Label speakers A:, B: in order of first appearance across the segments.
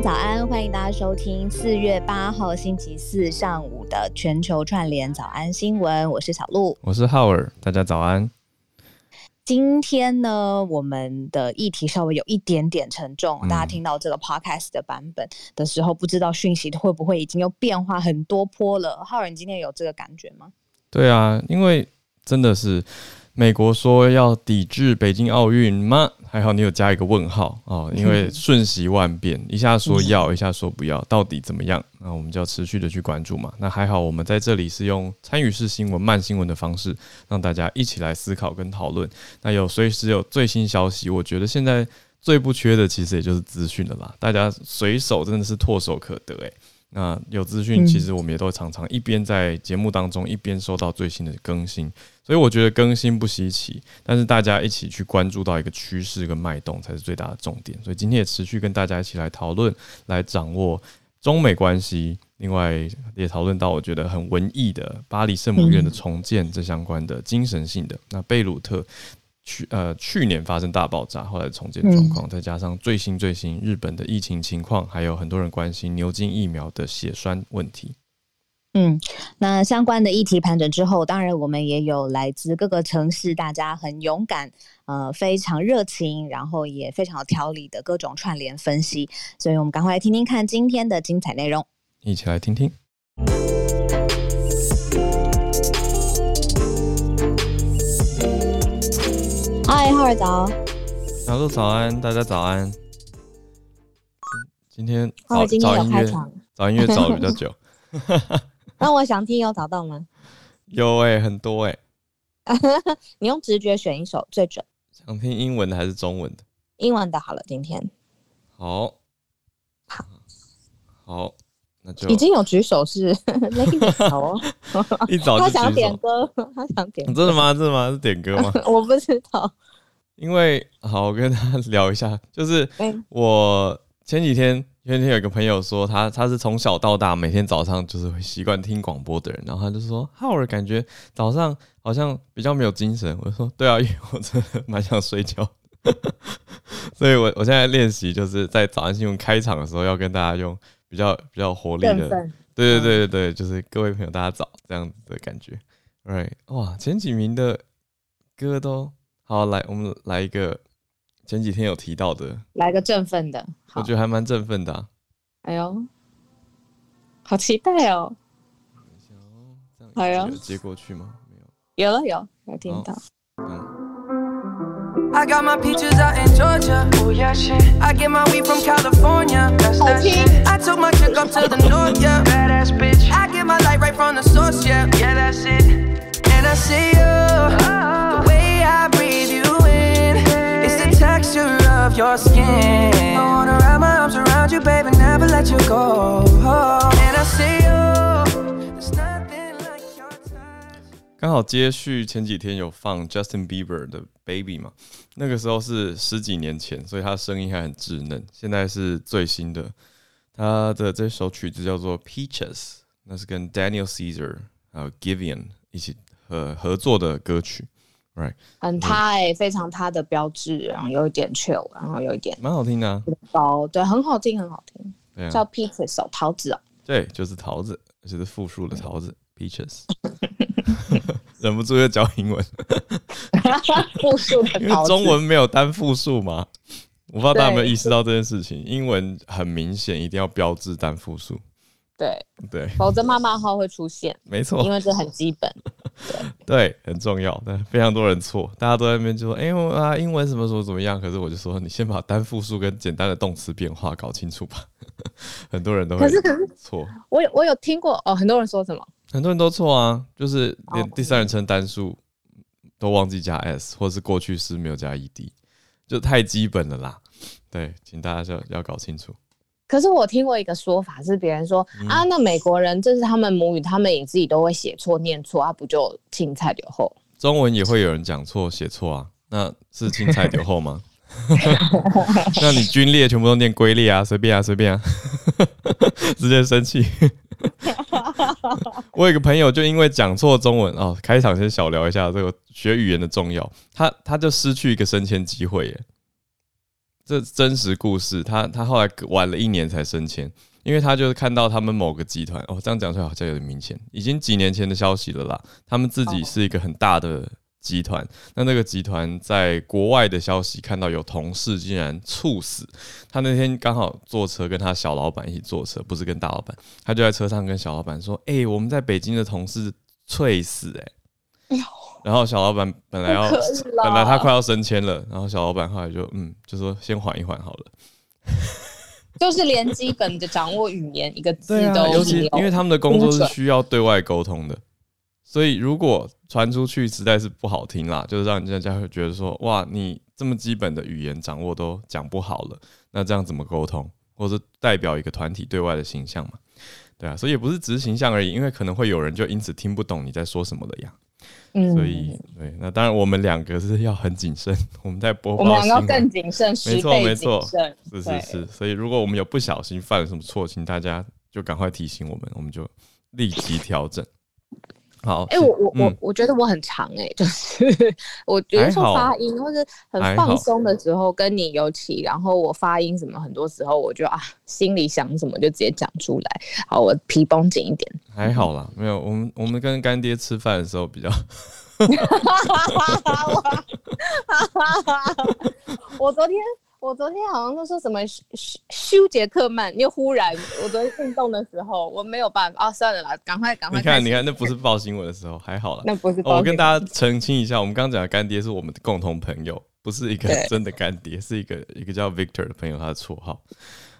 A: 家早安，欢迎大家收听四月八号星期四上午的全球串联早安新闻。我是小鹿，
B: 我是浩尔，大家早安。
A: 今天呢，我们的议题稍微有一点点沉重，嗯、大家听到这个 podcast 的版本的时候，不知道讯息会不会已经又变化很多波了。浩尔，你今天有这个感觉吗？
B: 对啊，因为真的是。美国说要抵制北京奥运吗？还好你有加一个问号哦，因为瞬息万变，一下说要，一下说不要，到底怎么样？那我们就要持续的去关注嘛。那还好，我们在这里是用参与式新闻、慢新闻的方式，让大家一起来思考跟讨论。那有随时有最新消息，我觉得现在最不缺的其实也就是资讯了啦。大家随手真的是唾手可得诶、欸。那有资讯，其实我们也都常常一边在节目当中，一边收到最新的更新，所以我觉得更新不稀奇，但是大家一起去关注到一个趋势跟脉动才是最大的重点。所以今天也持续跟大家一起来讨论，来掌握中美关系，另外也讨论到我觉得很文艺的巴黎圣母院的重建这相关的精神性的那贝鲁特。去呃，去年发生大爆炸，后来重建状况，再加上最新最新日本的疫情情况，还有很多人关心牛津疫苗的血栓问题。
A: 嗯，那相关的议题盘整之后，当然我们也有来自各个城市，大家很勇敢，呃，非常热情，然后也非常有条理的各种串联分析。所以我们赶快来听听看今天的精彩内容，
B: 一起来听听。
A: 嗨，浩尔早，
B: 小鹿早安，大家早安。今天
A: 早今天有开场，
B: 找音乐找的比较久。
A: 那我想听有找到吗？
B: 有哎、欸，很多哎、欸。
A: 你用直觉选一首最准。
B: 想听英文的还是中文的？
A: 英文的好了，今天。
B: 好。
A: 好。
B: 好。那就
A: 已经有举手是那个
B: 一早就
A: 他想点歌，他想点歌，
B: 真的吗？真的吗？是点歌吗？
A: 我不知道，
B: 因为好，我跟他 聊一下，就是我前几天前几天有一个朋友说他他是从小到大每天早上就是会习惯听广播的人，然后他就说浩尔感觉早上好像比较没有精神，我说对啊，因为我真的蛮想睡觉，所以我我现在练习就是在早安新闻开场的时候要跟大家用。比较比较活力的，对对对对对，就是各位朋友大家早这样子的感觉，right？哇，前几名的歌都好，来我们来一个前几天有提到的，
A: 来个振奋的，
B: 我觉得还蛮振奋的，啊。
A: 哎呦，好期待哦！
B: 这样有接过去吗？没
A: 有，有了有有听到，嗯。
B: I got my peaches out in
A: Georgia. Oh yeah, shit.
B: I get my weed from California. That's that shit. I took my chick up to the north, yeah. Badass bitch. I get my light right from the source, yeah. Yeah, that's it. And I see you. Texture of your skin. I wanna wrap my arms around you, baby, never let you go. And I see you. There's nothing like your touch. 刚好接续前几天有放 Justin Bieber 的 Baby 嘛。那个时候是十几年前，所以他声音还很稚嫩。现在是最新的，他的这首曲子叫做《Peaches》，那是跟 Daniel Caesar 还有 Giveon 一起合合作的歌曲，Right？
A: 很他哎、欸，非常他的标志，然后有一点 chill，然后有一点
B: 蛮好听的、啊，
A: 高对，很好听，很好听。叫 Peaches 桃子哦，
B: 对，就是桃子，就是复数的桃子，Peaches。忍不住要教英文，
A: 复数的，
B: 因为中文没有单复数嘛。我不知道大家有没有意识到这件事情。英文很明显一定要标志单复数，
A: 对
B: 对，
A: 否则骂骂号会出现。
B: 没错，
A: 因为这很基本，
B: 对，对，很重要。但非常多人错，大家都在那边就说：“哎、欸，我啊，英文什么什么怎么样？”可是我就说：“你先把单复数跟简单的动词变化搞清楚吧。”很多人都会错。
A: 我有我有听过哦，很多人说什么？
B: 很多人都错啊，就是连第三人称单数都忘记加 s，或是过去式没有加 ed，就太基本了啦。对，请大家要要搞清楚。
A: 可是我听过一个说法，是别人说、嗯、啊，那美国人这是他们母语，他们也自己都会写错、念错啊，不就青菜留后？
B: 中文也会有人讲错、写错啊，那是青菜留后吗？那你军列全部都念龟列啊，随便啊，随便啊，直接生气。我有个朋友就因为讲错中文哦，开场先小聊一下这个学语言的重要，他他就失去一个升迁机会耶，这真实故事，他他后来晚了一年才升迁，因为他就是看到他们某个集团哦，这样讲出来好像有点明显，已经几年前的消息了啦。他们自己是一个很大的集团，那那个集团在国外的消息看到有同事竟然猝死，他那天刚好坐车跟他小老板一起坐车，不是跟大老板，他就在车上跟小老板说：“哎、欸，我们在北京的同事猝死、欸，哎。”然后小老板本来要，本来他快要升迁了，然后小老板后来就嗯，就说先缓一缓好了。
A: 就是连基本的掌握语言一个字都、啊，
B: 尤其因为他们的工作是需要对外沟通的，所以如果传出去实在是不好听啦，就是让人家会觉得说哇，你这么基本的语言掌握都讲不好了，那这样怎么沟通，或者代表一个团体对外的形象嘛？对啊，所以也不是只是形象而已，因为可能会有人就因此听不懂你在说什么的呀。嗯，所以对，那当然我们两个是要很谨慎，我们在播报，
A: 我们两个更谨慎，
B: 没错没错，是是是，所以如果我们有不小心犯了什么错，请大家就赶快提醒我们，我们就立即调整。好，
A: 哎、欸，我我我我觉得我很长哎、欸，就是我有的时候发音或者很放松的时候，跟你尤其，然后我发音什么，很多时候我就啊，心里想什么就直接讲出来。好，我皮绷紧一点。
B: 还好啦，没有，我们我们跟干爹吃饭的时候比较。
A: 哈哈哈我昨天。我昨天好像都说什么休休杰克曼，又忽然我昨天运动的时候我没有办法啊，算了啦，赶快赶快。你
B: 看你看，那不是报新闻的时候，还好啦。
A: 那不是、
B: 哦。我跟大家澄清一下，我们刚刚讲的干爹是我们的共同朋友，不是一个真的干爹，是一个一个叫 Victor 的朋友，他的绰号。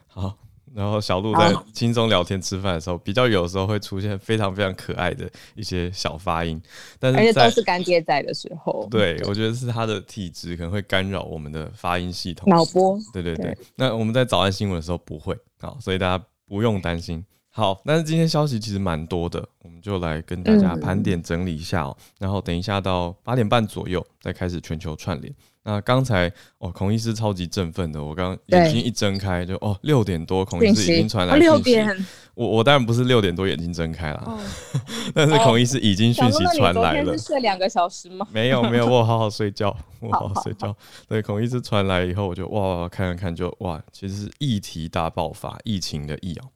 B: 好。然后小鹿在轻松聊天吃饭的时候，比较有时候会出现非常非常可爱的一些小发音，但是
A: 而且都是干爹在的时候。
B: 对，我觉得是他的体质可能会干扰我们的发音系统。
A: 脑波。
B: 对对对，对。那我们在早安新闻的时候不会，好，所以大家不用担心。好，但是今天消息其实蛮多的，我们就来跟大家盘点整理一下哦。然后等一下到八点半左右再开始全球串联。那刚才哦，孔医师超级振奋的，我刚眼睛一睁开就哦，六点多，孔医师已经传来讯息。六点，我我当然不是六点多眼睛睁开了，哦、但是孔医师已经讯息传来了。哦、
A: 是睡两个小时吗？
B: 没有没有，我好好睡觉，我好好睡觉。对，孔医师传来以后，我就哇看看看就哇，其实是议题大爆发，疫情的疫哦。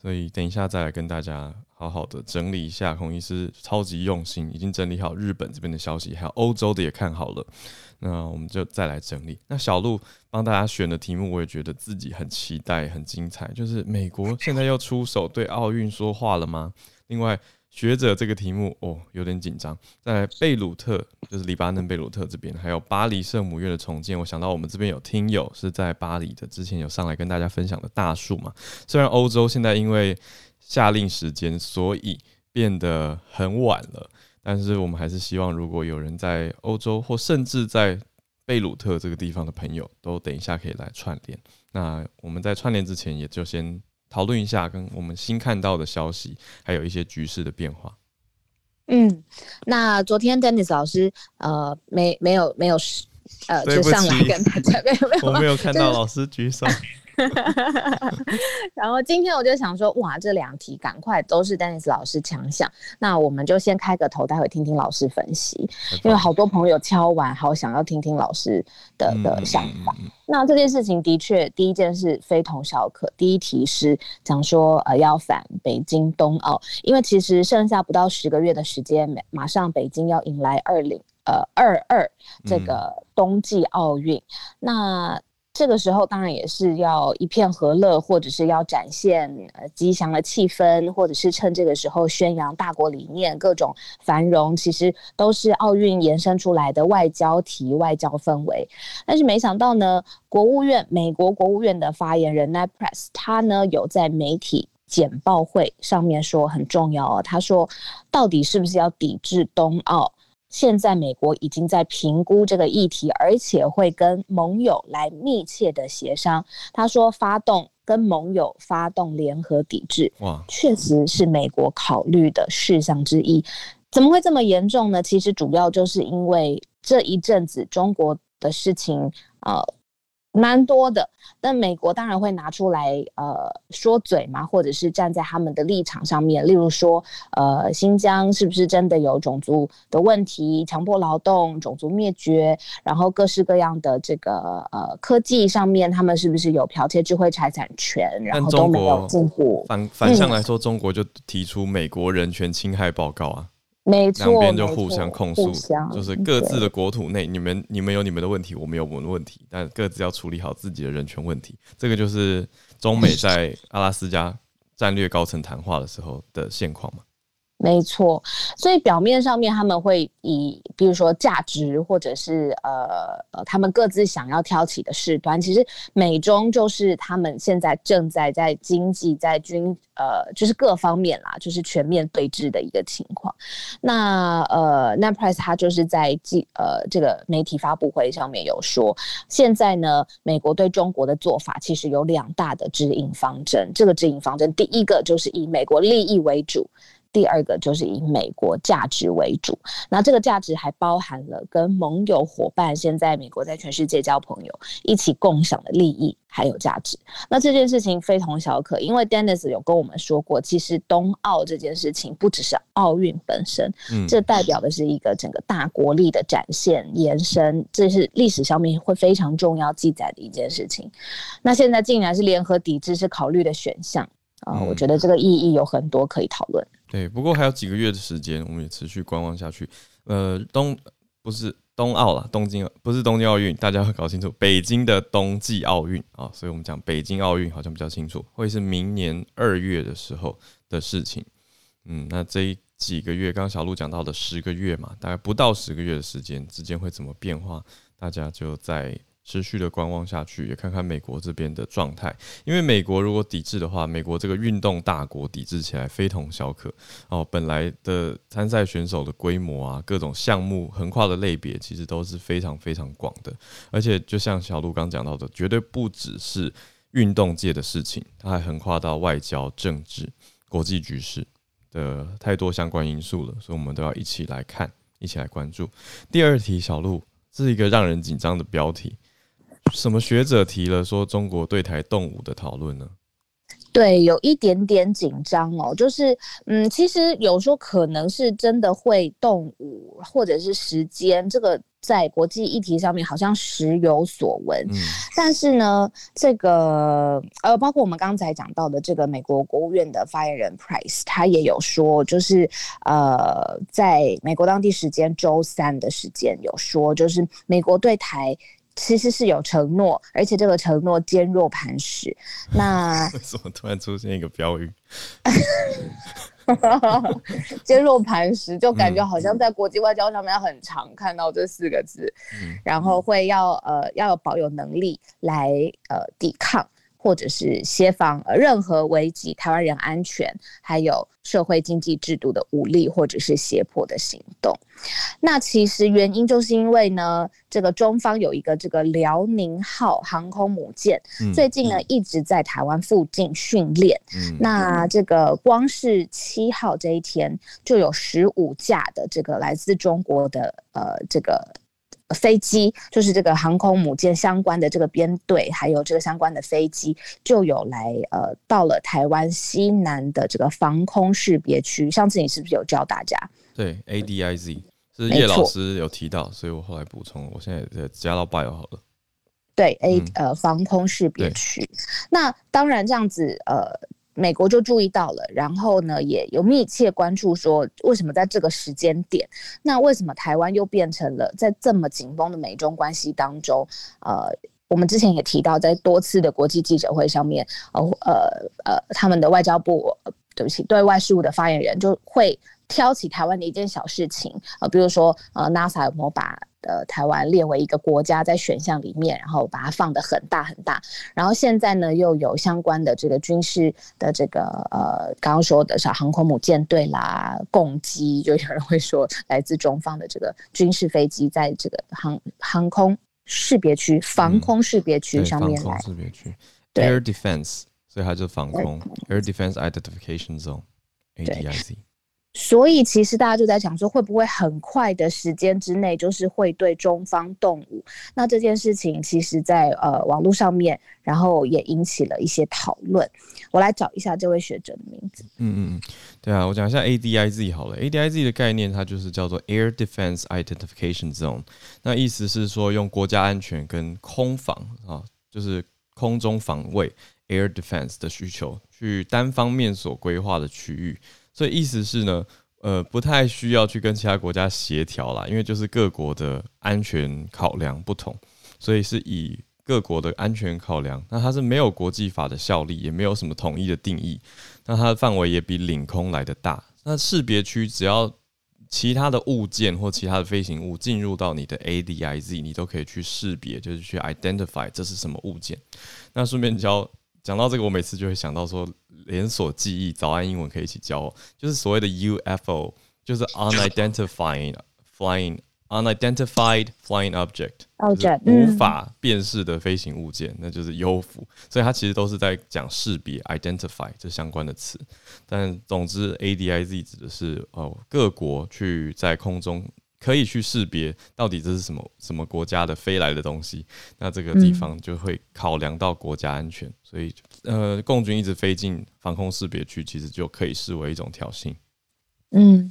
B: 所以等一下再来跟大家好好的整理一下，孔医师超级用心，已经整理好日本这边的消息，还有欧洲的也看好了。那我们就再来整理。那小鹿帮大家选的题目，我也觉得自己很期待，很精彩。就是美国现在又出手对奥运说话了吗？另外，学者这个题目哦，有点紧张。在贝鲁特，就是黎巴嫩贝鲁特这边，还有巴黎圣母院的重建。我想到我们这边有听友是在巴黎的，之前有上来跟大家分享的大树嘛。虽然欧洲现在因为夏令时间，所以变得很晚了。但是我们还是希望，如果有人在欧洲或甚至在贝鲁特这个地方的朋友，都等一下可以来串联。那我们在串联之前，也就先讨论一下跟我们新看到的消息，还有一些局势的变化。
A: 嗯，那昨天 Dennis 老师呃没没有没有呃就上来跟大家没有没有，
B: 我没有看到老师举手。
A: 然后今天我就想说，哇，这两题赶快都是 Dennis 老师强项，那我们就先开个头，待会听听老师分析，因为好多朋友敲完，好想要听听老师的的想法。那这件事情的确，第一件事非同小可。第一题是讲说，呃，要反北京冬奥，因为其实剩下不到十个月的时间，马上北京要迎来二零呃二二这个冬季奥运，那。这个时候当然也是要一片和乐，或者是要展现呃吉祥的气氛，或者是趁这个时候宣扬大国理念、各种繁荣，其实都是奥运延伸出来的外交题、外交氛围。但是没想到呢，国务院美国国务院的发言人 Ned Price 他呢有在媒体简报会上面说很重要哦，他说到底是不是要抵制冬奥？现在美国已经在评估这个议题，而且会跟盟友来密切的协商。他说，发动跟盟友发动联合抵制，哇，确实是美国考虑的事项之一。怎么会这么严重呢？其实主要就是因为这一阵子中国的事情，呃，蛮多的，但美国当然会拿出来呃说嘴嘛，或者是站在他们的立场上面，例如说呃新疆是不是真的有种族的问题、强迫劳动、种族灭绝，然后各式各样的这个呃科技上面，他们是不是有剽窃智慧财产权，然后都没有进步。
B: 反反向来说，中国就提出美国人权侵害报告啊。
A: 没错，两
B: 边就互相控诉，就是各自的国土内，你们你们有你们的问题，我们有我们的问题，但各自要处理好自己的人权问题。这个就是中美 在阿拉斯加战略高层谈话的时候的现况嘛。
A: 没错，所以表面上面他们会以，比如说价值，或者是呃呃，他们各自想要挑起的事端，其实美中就是他们现在正在在经济、在军呃，就是各方面啦，就是全面对峙的一个情况。那呃 n a p r i s e 他就是在记呃这个媒体发布会上面有说，现在呢，美国对中国的做法其实有两大的指引方针。这个指引方针，第一个就是以美国利益为主。第二个就是以美国价值为主，那这个价值还包含了跟盟友伙伴，现在美国在全世界交朋友，一起共享的利益还有价值。那这件事情非同小可，因为 Dennis 有跟我们说过，其实冬奥这件事情不只是奥运本身，嗯，这代表的是一个整个大国力的展现延伸，这是历史上面会非常重要记载的一件事情。那现在竟然是联合抵制是考虑的选项啊，我觉得这个意义有很多可以讨论。
B: 对，不过还有几个月的时间，我们也持续观望下去。呃，冬不是冬奥了，东京不是东京奥运，大家要搞清楚，北京的冬季奥运啊，所以我们讲北京奥运好像比较清楚，会是明年二月的时候的事情。嗯，那这几个月，刚刚小鹿讲到的十个月嘛，大概不到十个月的时间之间会怎么变化，大家就在。持续的观望下去，也看看美国这边的状态。因为美国如果抵制的话，美国这个运动大国抵制起来非同小可哦。本来的参赛选手的规模啊，各种项目横跨的类别，其实都是非常非常广的。而且就像小鹿刚讲到的，绝对不只是运动界的事情，它还横跨到外交、政治、国际局势的太多相关因素了，所以我们都要一起来看，一起来关注。第二题，小鹿，这是一个让人紧张的标题。什么学者提了说中国对台动武的讨论呢？
A: 对，有一点点紧张哦，就是嗯，其实有时候可能是真的会动武，或者是时间这个在国际议题上面好像时有所闻。嗯，但是呢，这个呃，包括我们刚才讲到的这个美国国务院的发言人 Price，他也有说，就是呃，在美国当地时间周三的时间有说，就是美国对台。其实是有承诺，而且这个承诺坚若磐石。那
B: 为什么突然出现一个标语？
A: 坚若磐石，就感觉好像在国际外交上面很常看到这四个字，嗯、然后会要呃要保有能力来呃抵抗。或者是协防任何危及台湾人安全，还有社会经济制度的武力或者是胁迫的行动。那其实原因就是因为呢，这个中方有一个这个辽宁号航空母舰，最近呢一直在台湾附近训练。那这个光是七号这一天就有十五架的这个来自中国的呃这个。飞机就是这个航空母舰相关的这个编队，还有这个相关的飞机，就有来呃到了台湾西南的这个防空识别区。上次你是不是有教大家？
B: 对，ADIZ 是叶老师有提到，所以我后来补充，我现在加到 bio 好了。
A: 对，A 呃防空识别区。那当然这样子呃。美国就注意到了，然后呢，也有密切关注说，为什么在这个时间点，那为什么台湾又变成了在这么紧绷的美中关系当中？呃，我们之前也提到，在多次的国际记者会上面，呃呃呃，他们的外交部，对不起，对外事务的发言人就会挑起台湾的一件小事情，呃，比如说，呃，NASA 有没有把呃，台湾列为一个国家在选项里面，然后把它放得很大很大。然后现在呢，又有相关的这个军事的这个呃，刚刚说的小航空母舰队啦，攻击，就有人会说来自中方的这个军事飞机，在这个航航空识别区、防空识别区上面来。
B: 识别区，Air Defense，所以它就防空，Air Defense Identification Zone，ADIZ。
A: 所以其实大家就在想说，会不会很快的时间之内，就是会对中方动武？那这件事情其实在呃网络上面，然后也引起了一些讨论。我来找一下这位学者的名字。
B: 嗯嗯嗯，对啊，我讲一下 ADIZ 好了。ADIZ 的概念它就是叫做 Air Defense Identification Zone，那意思是说用国家安全跟空防啊，就是空中防卫 Air Defense 的需求，去单方面所规划的区域。所以意思是呢，呃，不太需要去跟其他国家协调啦，因为就是各国的安全考量不同，所以是以各国的安全考量。那它是没有国际法的效力，也没有什么统一的定义。那它的范围也比领空来的大。那识别区只要其他的物件或其他的飞行物进入到你的 ADIZ，你都可以去识别，就是去 identify 这是什么物件。那顺便教。讲到这个，我每次就会想到说，连锁记忆早安英文可以一起教，就是所谓的 UFO，就是 unidentified flying unidentified flying object，无法辨识的飞行物件，那就是 UFO。所以它其实都是在讲识别 identify 这相关的词。但总之，ADIZ 指的是哦，各国去在空中。可以去识别到底这是什么什么国家的飞来的东西，那这个地方就会考量到国家安全，所以呃，共军一直飞进防空识别区，其实就可以视为一种挑衅。
A: 嗯。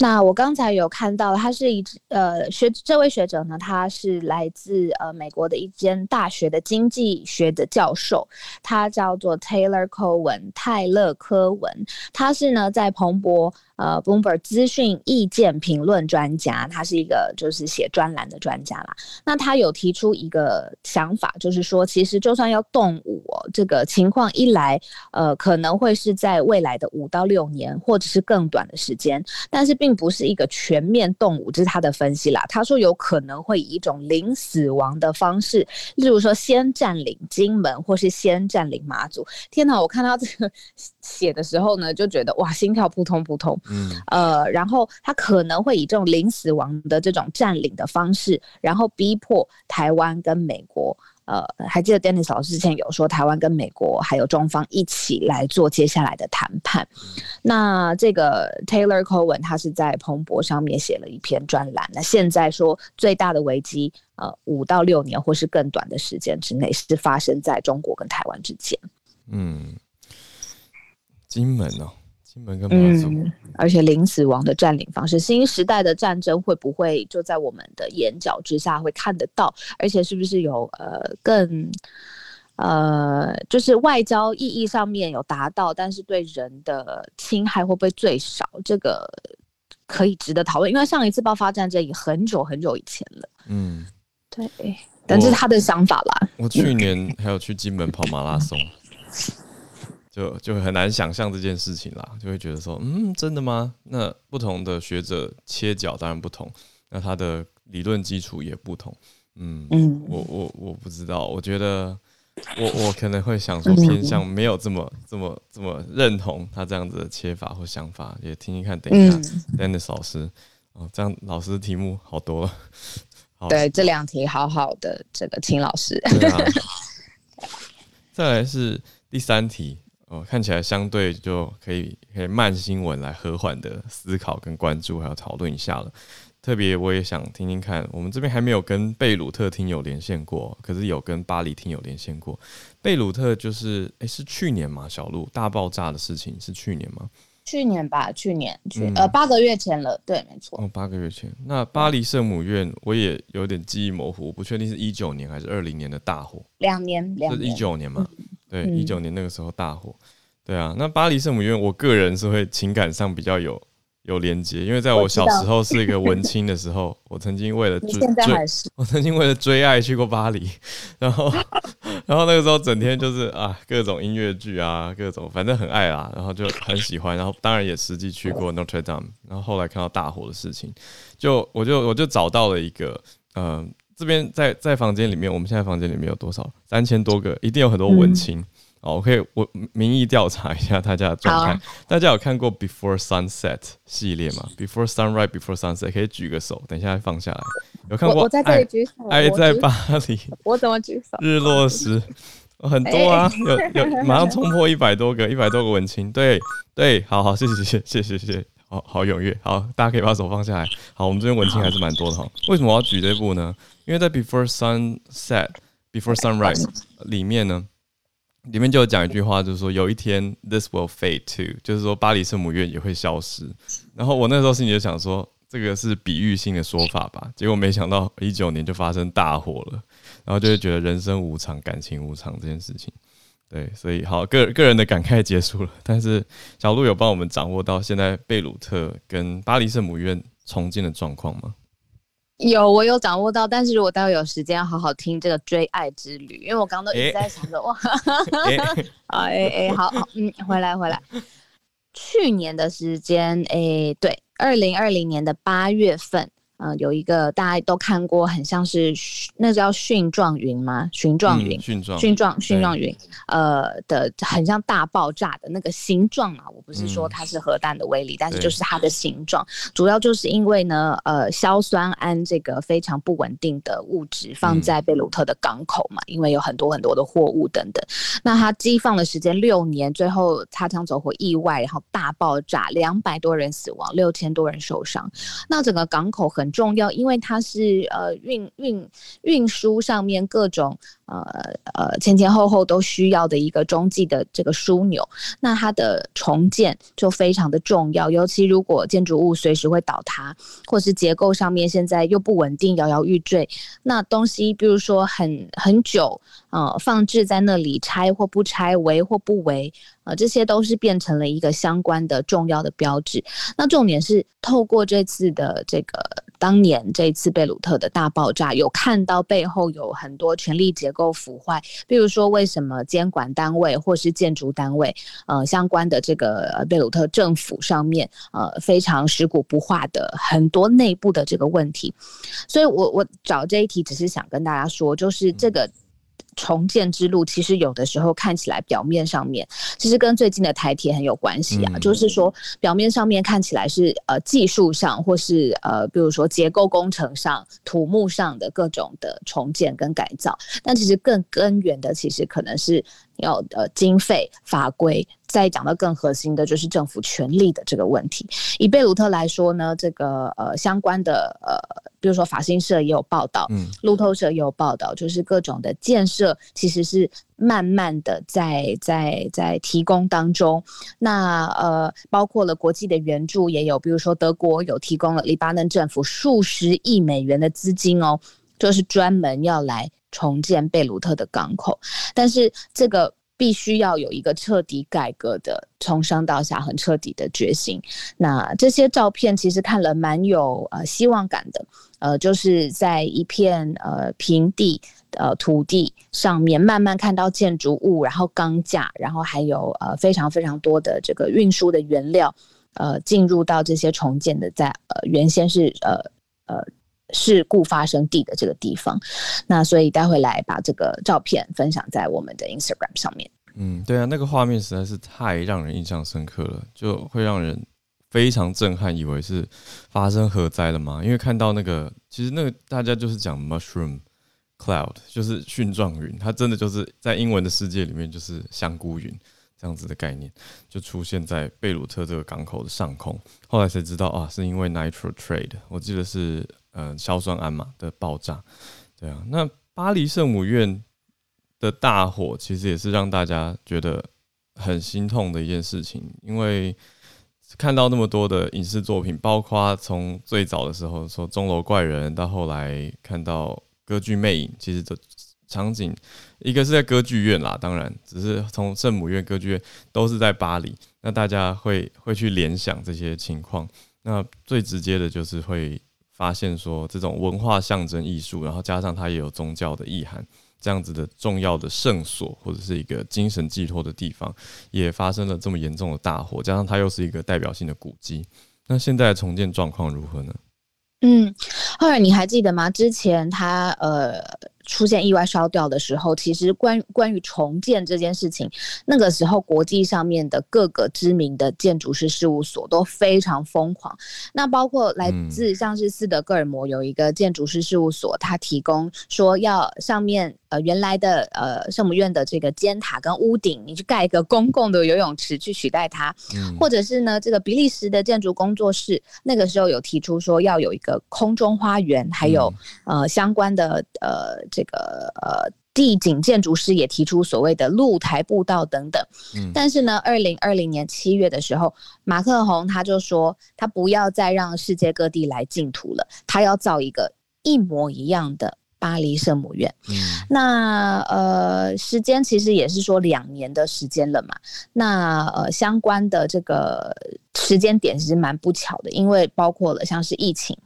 A: 那我刚才有看到，他是一呃学这位学者呢，他是来自呃美国的一间大学的经济学的教授，他叫做 Taylor Cowen 泰勒科文，他是呢在彭博呃 b l o m b e r 资讯意见评论专家，他是一个就是写专栏的专家啦。那他有提出一个想法，就是说其实就算要动武，这个情况一来，呃可能会是在未来的五到六年，或者是更短的时间，但是并。并不是一个全面动武，这是他的分析啦。他说有可能会以一种零死亡的方式，例如说先占领金门，或是先占领马祖。天哪，我看到这个写的时候呢，就觉得哇，心跳扑通扑通。嗯，呃，然后他可能会以这种零死亡的这种占领的方式，然后逼迫台湾跟美国。呃，还记得 Dennis 老师之前有说，台湾跟美国还有中方一起来做接下来的谈判。那这个 Taylor Cohen 他是在彭博上面写了一篇专栏。那现在说最大的危机，呃，五到六年或是更短的时间之内，是发生在中国跟台湾之间。
B: 嗯，金门哦。嗯，
A: 而且零死亡的占领方式，新时代的战争会不会就在我们的眼角之下会看得到？而且是不是有呃更呃，就是外交意义上面有达到，但是对人的侵害会不会最少？这个可以值得讨论，因为上一次爆发战争已很久很久以前了。嗯，对，但是他的想法啦。
B: 我，我去年还有去金门跑马拉松。就就很难想象这件事情啦，就会觉得说，嗯，真的吗？那不同的学者切角当然不同，那他的理论基础也不同，嗯，嗯。我我我不知道，我觉得我我可能会想说偏向没有这么这么这么认同他这样子的切法或想法，也听听看，等一下、嗯、Dennis 老师哦，这样老师的题目好多。了，好。
A: 对，这两题好好的，这个秦老师，
B: 啊、再来是第三题。哦，看起来相对就可以可以慢新闻来和缓的思考跟关注，还有讨论一下了。特别我也想听听看，我们这边还没有跟贝鲁特听友连线过，可是有跟巴黎听友连线过。贝鲁特就是，诶、欸，是去年吗？小鹿大爆炸的事情是去年吗？
A: 去年吧，去年，去、嗯、呃八个月前了，对，没错。
B: 哦，八个月前。那巴黎圣母院我也有点记忆模糊，不确定是一九年还是二零年的大火。
A: 两年，两年，
B: 是一九年嘛？嗯对，一九年那个时候大火，对啊，那巴黎圣母院，我个人是会情感上比较有有连接，因为在我小时候是一个文青的时候，我，我曾经为了追追，我曾经为了追爱去过巴黎，然后 然后那个时候整天就是啊各种音乐剧啊，各种反正很爱啦，然后就很喜欢，然后当然也实际去过 Notre Dame，然后后来看到大火的事情，就我就我就找到了一个嗯。呃这边在在房间里面，我们现在房间里面有多少？三千多个，一定有很多文青。好、嗯，我可以我民意调查一下大家的状态。啊、大家有看过 Before Sunset 系列吗？Before Sunrise, Before Sunset，可以举个手，等一下放下来。有看过？
A: 我在这里举手。
B: 爱在巴黎。
A: 我怎么举手？
B: 日落时，很多啊，有有马上冲破一百多个，一百多个文青。对对，好好，谢谢谢谢谢谢谢。好好踊跃，好，大家可以把手放下来。好，我们这边文青还是蛮多的哈。为什么我要举这部呢？因为在 Before Sunset、Before Sunrise 里面呢，里面就有讲一句话，就是说有一天 This will fade too，就是说巴黎圣母院也会消失。然后我那时候心里就想说，这个是比喻性的说法吧。结果没想到一九年就发生大火了，然后就会觉得人生无常、感情无常这件事情。对，所以好个个人的感慨结束了，但是小鹿有帮我们掌握到现在贝鲁特跟巴黎圣母院重建的状况吗？
A: 有，我有掌握到，但是如果待会有时间，要好好听这个追爱之旅，因为我刚刚都一直在想着、欸、哇，啊哎哎，好，好，嗯，回来回来，去年的时间，哎、欸，对，二零二零年的八月份。嗯、呃，有一个大家都看过，很像是那叫蕈状云吗？蕈状云，蕈状，蕈状，蕈状云，呃的很像大爆炸的那个形状啊。我不是说它是核弹的威力，嗯、但是就是它的形状，主要就是因为呢，呃，硝酸铵这个非常不稳定的物质放在贝鲁特的港口嘛，嗯、因为有很多很多的货物等等。那它机放的时间六年，最后擦枪走火意外，然后大爆炸，两百多人死亡，六千多人受伤。那整个港口重要，因为它是呃运运运输上面各种呃呃前前后后都需要的一个中继的这个枢纽，那它的重建就非常的重要，尤其如果建筑物随时会倒塌，或是结构上面现在又不稳定，摇摇欲坠，那东西比如说很很久呃放置在那里，拆或不拆，围或不围。呃，这些都是变成了一个相关的重要的标志。那重点是透过这次的这个当年这次贝鲁特的大爆炸，有看到背后有很多权力结构腐坏。比如说，为什么监管单位或是建筑单位，呃，相关的这个贝鲁特政府上面，呃，非常食古不化的很多内部的这个问题。所以我我找这一题，只是想跟大家说，就是这个。重建之路其实有的时候看起来表面上面，其实跟最近的台铁很有关系啊。嗯、就是说表面上面看起来是呃技术上或是呃比如说结构工程上、土木上的各种的重建跟改造，但其实更根源的其实可能是要呃经费法规。再讲到更核心的就是政府权力的这个问题。以贝鲁特来说呢，这个呃相关的呃，比如说法新社也有报道，嗯，路透社也有报道，就是各种的建设其实是慢慢的在在在提供当中。那呃，包括了国际的援助也有，比如说德国有提供了黎巴嫩政府数十亿美元的资金哦，就是专门要来重建贝鲁特的港口。但是这个。必须要有一个彻底改革的，从上到下很彻底的决心。那这些照片其实看了蛮有呃希望感的，呃，就是在一片呃平地呃土地上面，慢慢看到建筑物，然后钢架，然后还有呃非常非常多的这个运输的原料，呃，进入到这些重建的在呃原先是呃呃。事故发生地的这个地方，那所以待会来把这个照片分享在我们的 Instagram 上面。
B: 嗯，对啊，那个画面实在是太让人印象深刻了，就会让人非常震撼，以为是发生核灾了吗？因为看到那个，其实那个大家就是讲 mushroom cloud，就是蕈状云，它真的就是在英文的世界里面就是香菇云这样子的概念，就出现在贝鲁特这个港口的上空。后来才知道啊，是因为 nitrate，我记得是。嗯，硝酸铵嘛的爆炸，对啊，那巴黎圣母院的大火其实也是让大家觉得很心痛的一件事情，因为看到那么多的影视作品，包括从最早的时候说钟楼怪人，到后来看到歌剧魅影，其实的场景一个是在歌剧院啦，当然只是从圣母院歌剧院都是在巴黎，那大家会会去联想这些情况，那最直接的就是会。发现说这种文化象征艺术，然后加上它也有宗教的意涵，这样子的重要的圣所或者是一个精神寄托的地方，也发生了这么严重的大火，加上它又是一个代表性的古迹，那现在重建状况如何呢？
A: 嗯，后来你还记得吗？之前他呃。出现意外烧掉的时候，其实关关于重建这件事情，那个时候国际上面的各个知名的建筑师事务所都非常疯狂。那包括来自像是斯德哥尔摩有一个建筑师事务所，他提供说要上面呃原来的呃圣母院的这个尖塔跟屋顶，你去盖一个公共的游泳池去取代它，嗯、或者是呢这个比利时的建筑工作室那个时候有提出说要有一个空中花园，还有、嗯、呃相关的呃这个呃。地景建筑师也提出所谓的露台步道等等，嗯，但是呢，二零二零年七月的时候，马克宏他就说他不要再让世界各地来净土了，他要造一个一模一样的巴黎圣母院。嗯，那呃，时间其实也是说两年的时间了嘛。那呃，相关的这个时间点其实蛮不巧的，因为包括了像是疫情。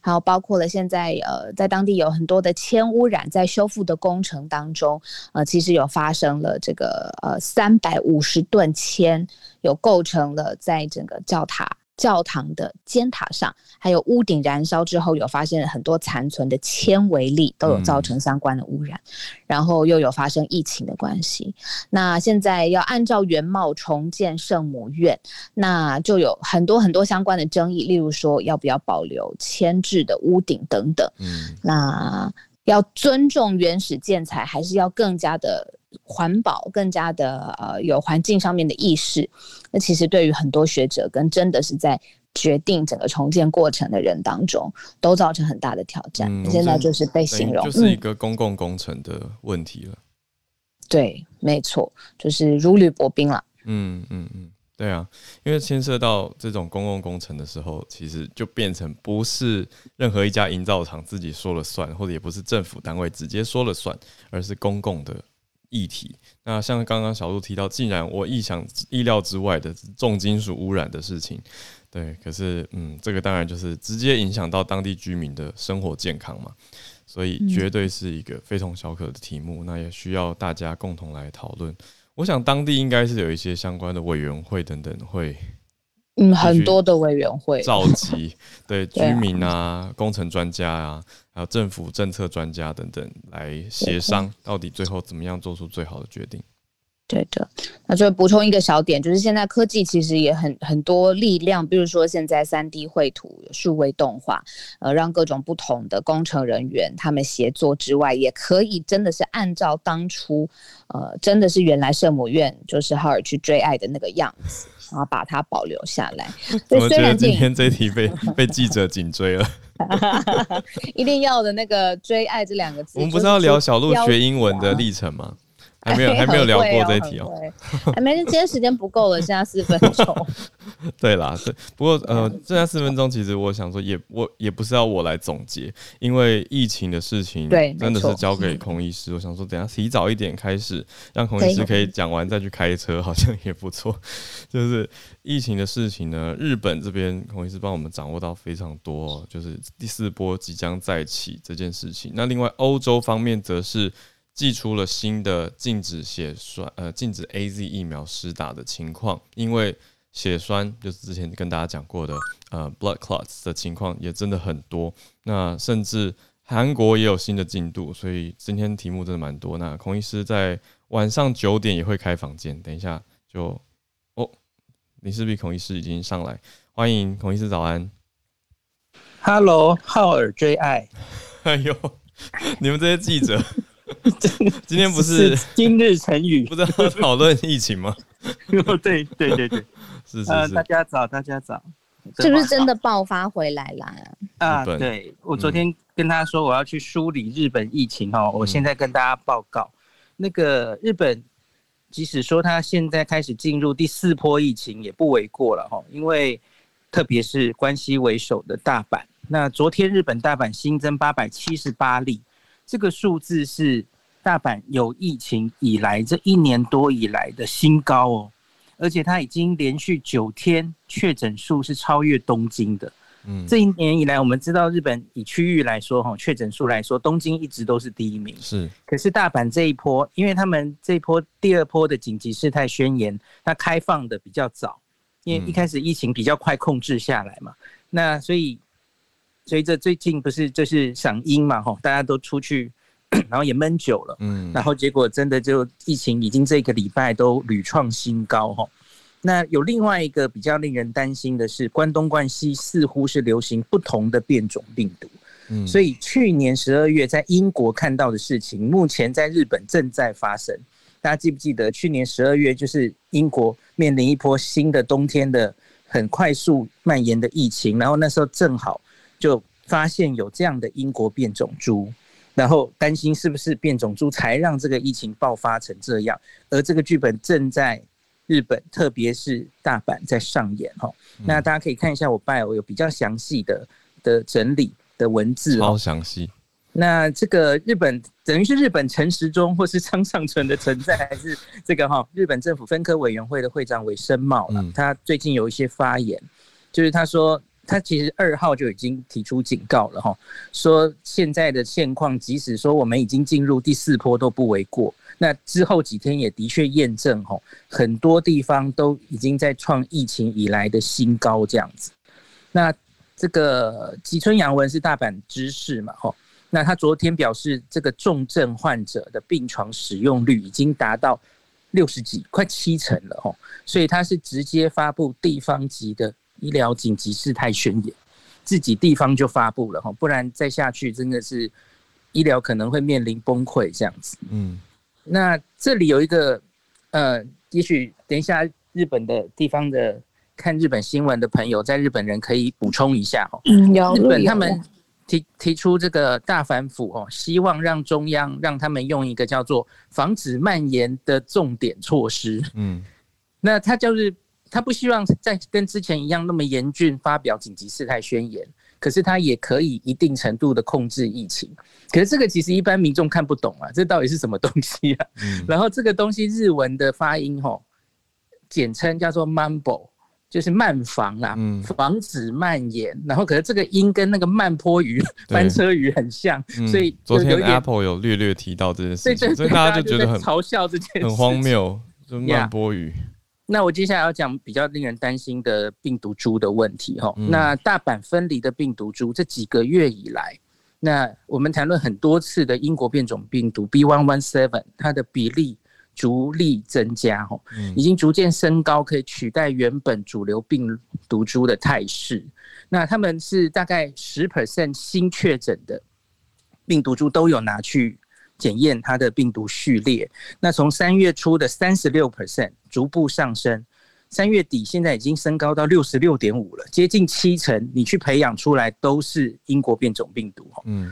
A: 还有包括了现在呃，在当地有很多的铅污染，在修复的工程当中，呃，其实有发生了这个呃三百五十吨铅有构成了在整个教塔。教堂的尖塔上，还有屋顶燃烧之后，有发现很多残存的纤维粒，都有造成相关的污染。嗯、然后又有发生疫情的关系，那现在要按照原貌重建圣母院，那就有很多很多相关的争议，例如说要不要保留铅制的屋顶等等。嗯，那要尊重原始建材，还是要更加的？环保更加的呃有环境上面的意识，那其实对于很多学者跟真的是在决定整个重建过程的人当中，都造成很大的挑战。嗯、现在就是被形容
B: 就是一个公共工程的问题了。
A: 嗯、对，没错，就是如履薄冰了。
B: 嗯嗯嗯，对啊，因为牵涉到这种公共工程的时候，其实就变成不是任何一家营造厂自己说了算，或者也不是政府单位直接说了算，而是公共的。议题，那像刚刚小鹿提到，竟然我意想意料之外的重金属污染的事情，对，可是嗯，这个当然就是直接影响到当地居民的生活健康嘛，所以绝对是一个非同小可的题目，那也需要大家共同来讨论。我想当地应该是有一些相关的委员会等等会。
A: 嗯，很多的委员会
B: 召集，对 居民啊、啊工程专家啊，还有政府政策专家等等来协商，到底最后怎么样做出最好的决定。
A: 对的，那就补充一个小点，就是现在科技其实也很很多力量，比如说现在三 D 绘图、数位动画，呃，让各种不同的工程人员他们协作之外，也可以真的是按照当初，呃，真的是原来圣母院就是哈尔去追爱的那个样子。然后把它保留下来。
B: 所以我觉得今天这一题被被记者紧追了。
A: 一定要的那个“追爱”这两个字。
B: 我们不是要聊小鹿学英文的历程吗？还没有，还没有聊过这一题哦。
A: 还没，今天时间不够了，剩下四分钟。
B: 对啦，对，不过呃，剩下四分钟，其实我想说也，也我也不是要我来总结，因为疫情的事情，对，真的是交给孔医师。我想说，等下提早一点开始，让孔医师可以讲完再去开车，好像也不错。就是疫情的事情呢，日本这边孔医师帮我们掌握到非常多，就是第四波即将再起这件事情。那另外欧洲方面则是。祭出了新的禁止血栓，呃，禁止 AZ 疫苗施打的情况，因为血栓就是之前跟大家讲过的，呃，blood clots 的情况也真的很多。那甚至韩国也有新的进度，所以今天题目真的蛮多。那孔医师在晚上九点也会开房间，等一下就哦，林氏璧孔医师已经上来，欢迎孔医师早安。
C: Hello，浩尔追爱。
B: 哎呦，你们这些记者。今天不
C: 是，是今日成语，
B: 不是要讨论疫情吗？
C: 对对对对，
B: 是是是、呃，
C: 大家早，大家早，
A: 是不是真的爆发回来了？
C: 啊，对，我昨天跟他说我要去梳理日本疫情哦，嗯、我现在跟大家报告，那个日本即使说他现在开始进入第四波疫情也不为过了哈，因为特别是关西为首的大阪，那昨天日本大阪新增八百七十八例。这个数字是大阪有疫情以来这一年多以来的新高哦，而且它已经连续九天确诊数是超越东京的。嗯，这一年以来，我们知道日本以区域来说，哈，确诊数来说，东京一直都是第一名。是，可是大阪这一波，因为他们这一波第二波的紧急事态宣言，它开放的比较早，因为一开始疫情比较快控制下来嘛，那所以。随着最近不是就是赏樱嘛，吼，大家都出去，然后也闷久了，嗯，然后结果真的就疫情已经这个礼拜都屡创新高，吼。那有另外一个比较令人担心的是，关东关西似乎是流行不同的变种病毒，嗯，所以去年十二月在英国看到的事情，目前在日本正在发生。大家记不记得去年十二月就是英国面临一波新的冬天的很快速蔓延的疫情，然后那时候正好就发现有这样的英国变种株，然后担心是不是变种株才让这个疫情爆发成这样，而这个剧本正在日本，特别是大阪在上演哈。那大家可以看一下我 bio 有比较详细的的整理的文字，
B: 好详细。
C: 那这个日本等于是日本陈时中或是张尚存的存在，还是这个哈日本政府分科委员会的会长尾生茂，他最近有一些发言，就是他说他其实二号就已经提出警告了哈，说现在的现况，即使说我们已经进入第四波都不为过。那之后几天也的确验证哈，很多地方都已经在创疫情以来的新高这样子。那这个吉村洋文是大阪知事嘛？吼，那他昨天表示，这个重症患者的病床使用率已经达到六十几，快七成了吼，所以他是直接发布地方级的医疗紧急事态宣言，自己地方就发布了哈，不然再下去真的是医疗可能会面临崩溃这样子。嗯，那这里有一个呃，也许等一下日本的地方的。看日本新闻的朋友，在日本人可以补充一下哈。嗯，有日本他们提提出这个大反腐哦，希望让中央让他们用一个叫做防止蔓延的重点措施。嗯，那他就是他不希望再跟之前一样那么严峻，发表紧急事态宣言，可是他也可以一定程度的控制疫情。可是这个其实一般民众看不懂啊，这到底是什么东西啊？嗯，然后这个东西日文的发音吼，简称叫做 “mumble”，。就是慢防啊，防止蔓延。然后，可是这个音跟那个慢坡鱼、翻车鱼很像，所以
B: 昨天 Apple 有略略提到这件事情，所以大家就觉得很
C: 嘲笑这件事，
B: 很荒谬，就慢波鱼。
C: 那我接下来要讲比较令人担心的病毒株的问题哈。那大阪分离的病毒株这几个月以来，那我们谈论很多次的英国变种病毒 B.1.1.7，它的比例。逐利增加，吼，已经逐渐升高，可以取代原本主流病毒株的态势。那他们是大概十 percent 新确诊的病毒株都有拿去检验它的病毒序列。那从三月初的三十六 percent 逐步上升，三月底现在已经升高到六十六点五了，接近七成。你去培养出来都是英国变种病毒，嗯，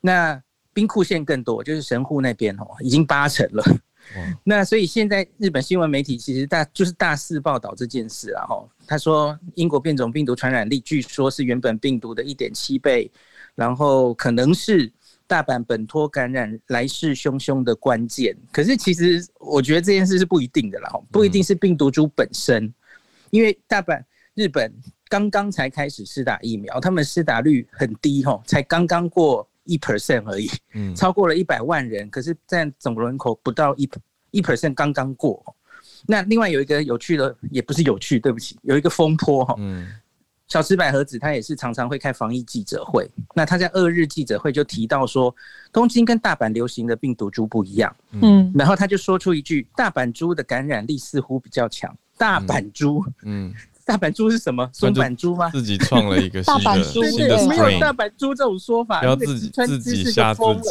C: 那兵库县更多，就是神户那边哦，已经八成了。那所以现在日本新闻媒体其实大就是大肆报道这件事啊，哈，他说英国变种病毒传染力据说是原本病毒的一点七倍，然后可能是大阪本托感染来势汹汹的关键。可是其实我觉得这件事是不一定的啦，不一定是病毒株本身，因为大阪日本刚刚才开始施打疫苗，他们施打率很低吼，才刚刚过。一 percent 而已，嗯，超过了一百万人，可是占总人口不到一一 percent，刚刚过。那另外有一个有趣的，也不是有趣，对不起，有一个风波哈，嗯，小池百合子她也是常常会开防疫记者会，那她在二日记者会就提到说，东京跟大阪流行的病毒株不一样，嗯，然后他就说出一句，大阪株的感染力似乎比较强，大阪株，嗯。嗯 大阪猪是什么？松阪猪吗？
B: 自己创了一个新的新的 strain，
C: 没有大阪猪这种说法，
B: 不要自己自己吓自己。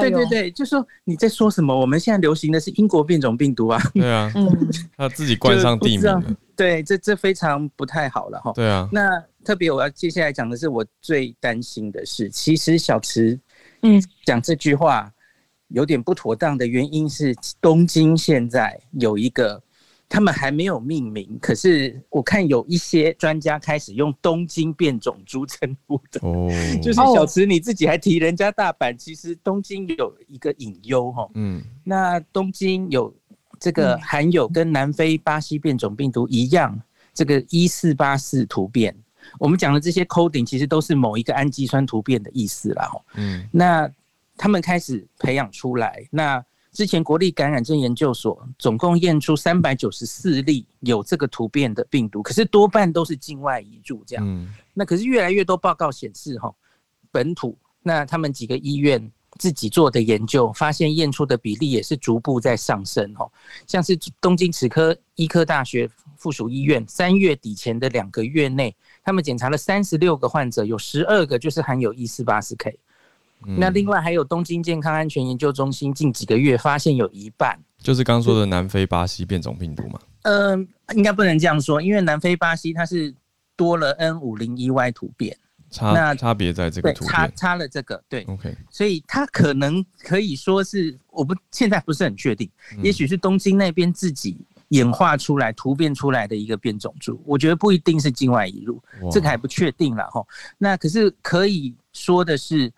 C: 对对对，就说你在说什么？我们现在流行的是英国变种病毒啊！
B: 对啊，他自己冠上地名。
C: 对，这这非常不太好了哈。
B: 对啊，
C: 那特别我要接下来讲的是我最担心的是，其实小池嗯讲这句话有点不妥当的原因是，东京现在有一个。他们还没有命名，可是我看有一些专家开始用东京变种株称呼的。哦，就是小池你自己还提人家大阪，其实东京有一个隐忧哈。嗯，那东京有这个含有跟南非巴西变种病毒一样，这个一四八四突变。我们讲的这些 coding 其实都是某一个氨基酸突变的意思啦。嗯，那他们开始培养出来，那。之前国立感染症研究所总共验出三百九十四例有这个突变的病毒，可是多半都是境外移入这样。嗯，那可是越来越多报告显示，哈，本土那他们几个医院自己做的研究，发现验出的比例也是逐步在上升哦。像是东京齿科医科大学附属医院三月底前的两个月内，他们检查了三十六个患者，有十二个就是含有 E 四八四 K。那另外还有东京健康安全研究中心近几个月发现有一半，
B: 就是刚说的南非巴西变种病毒嘛？
C: 嗯、呃，应该不能这样说，因为南非巴西它是多了 N 五零一 Y 突变。
B: 差那差别在这个图
C: 差差了这个对
B: ，OK，
C: 所以它可能可以说是我不现在不是很确定，也许是东京那边自己演化出来突变出来的一个变种株，我觉得不一定是境外引入，这个还不确定了哈。那可是可以说的是，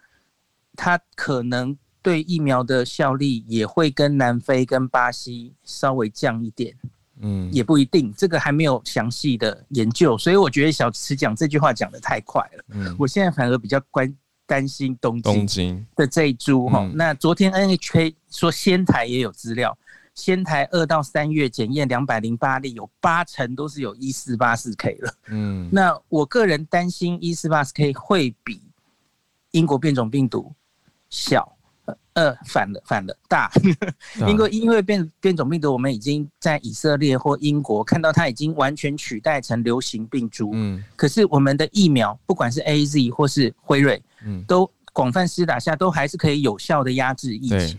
C: 它可能对疫苗的效力也会跟南非跟巴西稍微降一点。嗯，也不一定，这个还没有详细的研究，所以我觉得小池讲这句话讲的太快了。嗯，我现在反而比较关担心东京的这一株哈。那昨天 NHK 说仙台也有资料，仙台二到三月检验两百零八例，有八成都是有一四八四 K 了。嗯，那我个人担心一四八四 K 会比英国变种病毒小。呃，反了，反了，大，因为因为变变种病毒，我们已经在以色列或英国看到它已经完全取代成流行病株。嗯，可是我们的疫苗，不管是 AZ 或是辉瑞，嗯，都广泛施打下，都还是可以有效的压制疫情。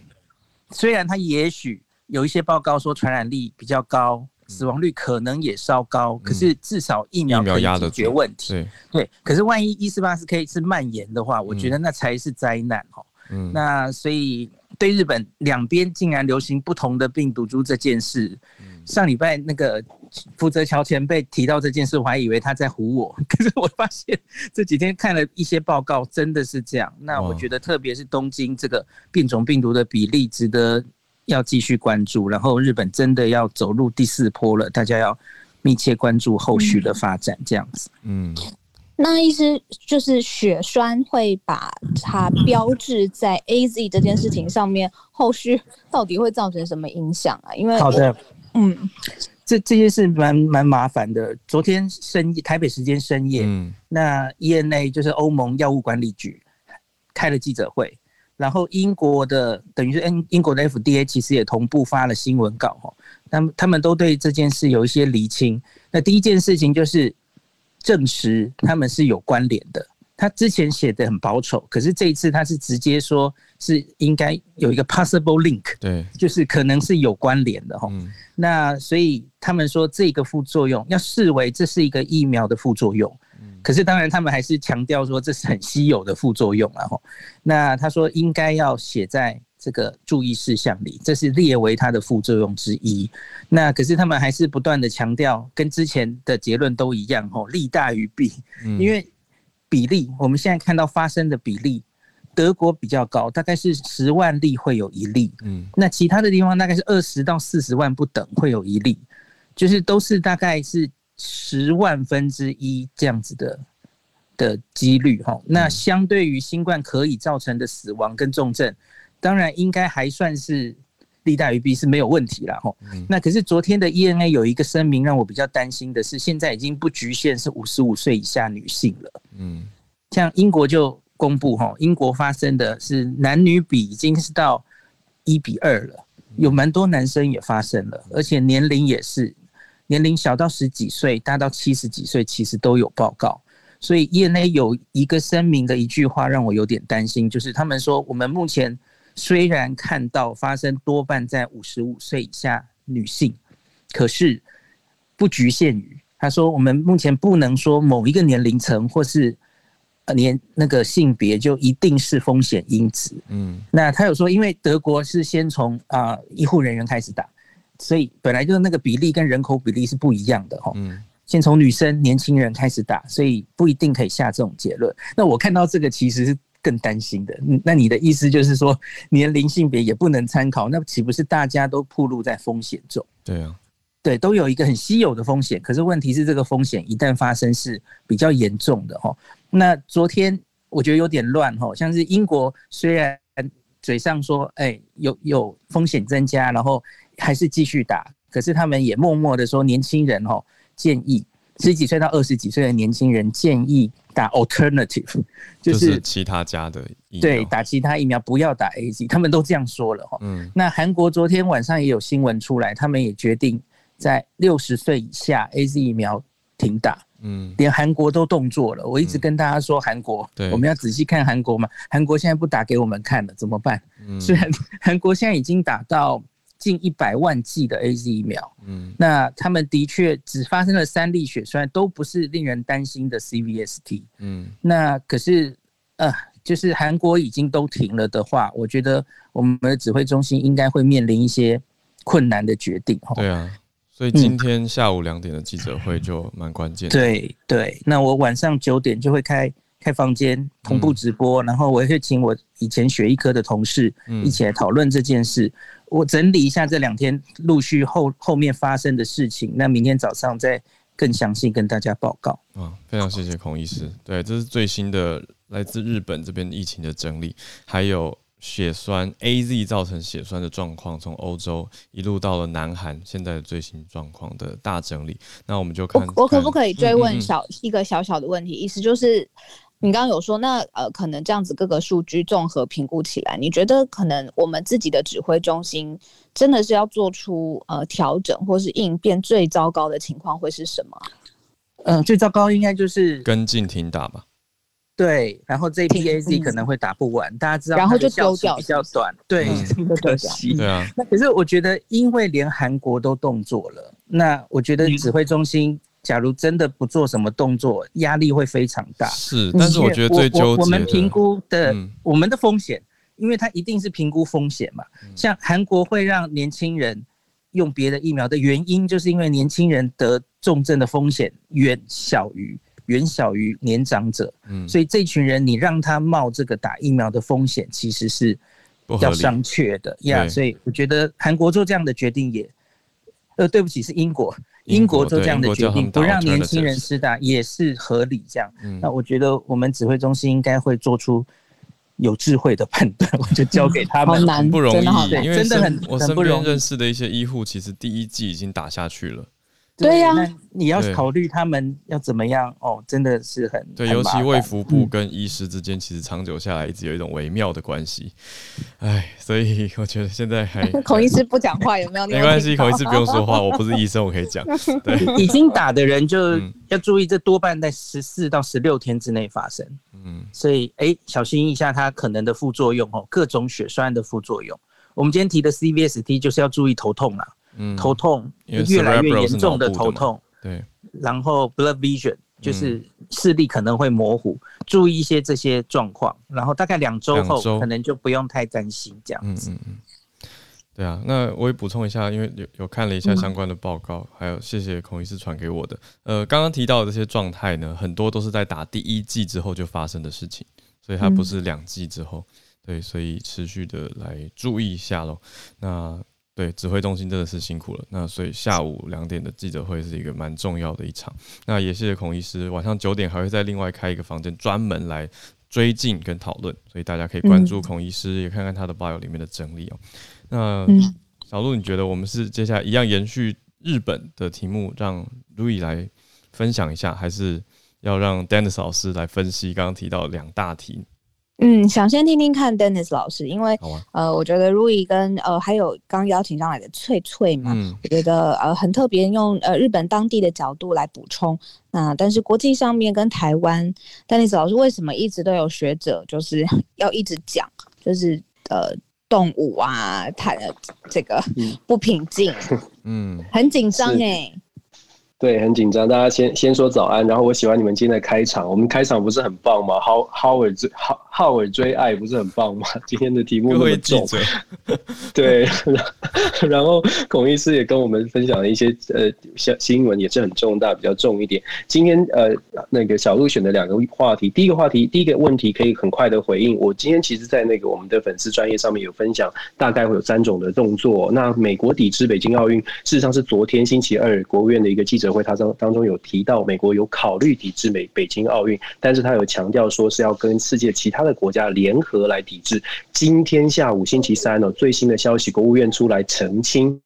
C: 虽然它也许有一些报告说传染力比较高，死亡率可能也稍高，可是至少疫苗可以解决问题。对，对，可是万一一四八四 K 是蔓延的话，我觉得那才是灾难哈。嗯，那所以对日本两边竟然流行不同的病毒株这件事，上礼拜那个福泽乔前辈提到这件事，我还以为他在唬我，可是我发现这几天看了一些报告，真的是这样。那我觉得特别是东京这个变种病毒的比例值得要继续关注，然后日本真的要走入第四波了，大家要密切关注后续的发展，这样子。嗯。
D: 那意思就是血栓会把它标志在 AZ 这件事情上面，后续到底会造成什么影响啊？因为
C: 好的，嗯，这这件事蛮蛮麻烦的。昨天深夜，台北时间深夜，嗯，那 E N A 就是欧盟药物管理局开了记者会，然后英国的等于是英英国的 FDA 其实也同步发了新闻稿哈，他们他们都对这件事有一些厘清。那第一件事情就是。证实他们是有关联的。他之前写的很保守，可是这一次他是直接说是应该有一个 possible link，对，就是可能是有关联的哈。嗯、那所以他们说这个副作用要视为这是一个疫苗的副作用。嗯、可是当然他们还是强调说这是很稀有的副作用啊。那他说应该要写在。这个注意事项里，这是列为它的副作用之一。那可是他们还是不断的强调，跟之前的结论都一样，吼，利大于弊。因为比例，我们现在看到发生的比例，德国比较高，大概是十万例会有一例。嗯，那其他的地方大概是二十到四十万不等会有一例，就是都是大概是十万分之一这样子的的几率，哈。那相对于新冠可以造成的死亡跟重症。当然应该还算是利大于弊是没有问题了哈。那可是昨天的 ENA 有一个声明让我比较担心的是，现在已经不局限是五十五岁以下女性了。嗯，像英国就公布哈，英国发生的是男女比已经是到一比二了，有蛮多男生也发生了，而且年龄也是年龄小到十几岁，大到七十几岁，其实都有报告。所以 ENA 有一个声明的一句话让我有点担心，就是他们说我们目前。虽然看到发生多半在五十五岁以下女性，可是不局限于。他说，我们目前不能说某一个年龄层或是年那个性别就一定是风险因子。嗯，那他有说，因为德国是先从啊医护人员开始打，所以本来就是那个比例跟人口比例是不一样的哈。嗯，先从女生年轻人开始打，所以不一定可以下这种结论。那我看到这个其实是。更担心的，那你的意思就是说，年龄性别也不能参考，那岂不是大家都暴露在风险中？
B: 对啊，
C: 对，都有一个很稀有的风险，可是问题是这个风险一旦发生是比较严重的哈。那昨天我觉得有点乱哈，像是英国虽然嘴上说哎有有风险增加，然后还是继续打，可是他们也默默的说年轻人哈建议十几岁到二十几岁的年轻人建议打 alternative，就是、
B: 就是其他家的疫苗，
C: 对，打其他疫苗，不要打 AZ，他们都这样说了哈。嗯，那韩国昨天晚上也有新闻出来，他们也决定在六十岁以下 AZ 疫苗停打。嗯，连韩国都动作了。我一直跟大家说，韩国，对，我们要仔细看韩国嘛。韩国现在不打给我们看了，怎么办？嗯，虽然韩国现在已经打到。近一百万剂的 AZ 疫苗，嗯，那他们的确只发生了三例血栓，都不是令人担心的 CVST，嗯，那可是呃，就是韩国已经都停了的话，我觉得我们的指挥中心应该会面临一些困难的决定，
B: 对啊，所以今天下午两点的记者会就蛮关键的，
C: 对对，那我晚上九点就会开开房间同步直播，嗯，然后我也会请我以前血液科的同事一起来讨论这件事。我整理一下这两天陆续后后面发生的事情，那明天早上再更详细跟大家报告。
B: 啊，非常谢谢孔医师。对，这是最新的来自日本这边疫情的整理，还有血栓 AZ 造成血栓的状况，从欧洲一路到了南韩，现在的最新状况的大整理。那我们就看，
D: 我，我可不可以追问小嗯嗯一个小小的问题？意思就是。你刚刚有说，那呃，可能这样子各个数据综合评估起来，你觉得可能我们自己的指挥中心真的是要做出呃调整，或是应变最糟糕的情况会是什么？
C: 嗯、呃，最糟糕应该就是
B: 跟进停打吧。
C: 对，然后这一批 AZ 可能会打不完，大家知道，
D: 然后就丢掉，
C: 比较短，对，
D: 嗯、
C: 可惜。
B: 对啊。
C: 那可是我觉得，因为连韩国都动作了，那我觉得指挥中心、嗯。假如真的不做什么动作，压力会非常大。
B: 是，但是我觉得最纠结的，
C: 我，我们评估的、嗯、我们的风险，因为它一定是评估风险嘛。像韩国会让年轻人用别的疫苗的原因，就是因为年轻人得重症的风险远小于远小于年长者。嗯，所以这群人你让他冒这个打疫苗的风险，其实是比较商榷的呀。Yeah, 所以我觉得韩国做这样的决定也，呃，对不起，是英国。英国做这样的决定，不让年轻人施打也是合理。这样，那我觉得我们指挥中心应该会做出有智慧的判断。我就交给他们，
B: 很不容易，因为
C: 真的很
B: 我身边认识的一些医护，其实第一季已经打下去了。
C: 对呀、啊，你要考虑他们要怎么样哦，真的是很
B: 对。尤其卫福部跟医师之间，其实长久下来一直有一种微妙的关系。哎，所以我觉得现在还
D: 孔医师不讲话有没有？
B: 没关系，孔医师不用说话，我不是医生，我可以讲。对，
C: 已经打的人就要注意，这多半在十四到十六天之内发生。嗯，所以哎、欸，小心一下它可能的副作用哦，各种血栓的副作用。我们今天提的 CVST 就是要注意头痛啦。嗯，头痛越来越严重的头痛，
B: 对，
C: 然后 blood vision 就是视力可能会模糊，嗯、注意一些这些状况，然后大概两周后可能就不用太担心这样子。嗯嗯嗯，
B: 对啊，那我也补充一下，因为有有看了一下相关的报告，嗯、还有谢谢孔医师传给我的。呃，刚刚提到的这些状态呢，很多都是在打第一剂之后就发生的事情，所以它不是两剂之后，嗯、对，所以持续的来注意一下喽。那。对，指挥中心真的是辛苦了。那所以下午两点的记者会是一个蛮重要的一场。那也谢谢孔医师，晚上九点还会再另外开一个房间，专门来追进跟讨论。所以大家可以关注孔医师，嗯、也看看他的 bio 里面的整理哦。那小路，你觉得我们是接下来一样延续日本的题目，让 Louis 来分享一下，还是要让 Dennis 老师来分析刚刚提到两大题？
D: 嗯，想先听听看 Dennis 老师，因为、啊、呃，我觉得 Rui 跟呃还有刚邀请上来的翠翠嘛，嗯、我觉得呃很特别，用呃日本当地的角度来补充。那但是国际上面跟台湾，Dennis 老师为什么一直都有学者就是 要一直讲，就是呃动物啊，它这个不平静，嗯，很紧张哎。
E: 对，很紧张。大家先先说早安，然后我喜欢你们今天的开场。我们开场不是很棒吗？浩浩尔追浩浩尔追爱不是很棒吗？今天的题目那么重，对。然后孔医师也跟我们分享了一些呃新新闻，也是很重大，比较重一点。今天呃那个小鹿选的两个话题，第一个话题，第一个问题可以很快的回应。我今天其实，在那个我们的粉丝专业上面有分享，大概会有三种的动作。那美国抵制北京奥运，事实上是昨天星期二国务院的一个记者。会他当当中有提到，美国有考虑抵制美北京奥运，但是他有强调说是要跟世界其他的国家联合来抵制。今天下午星期三呢，最新的消息，国务院出来澄清。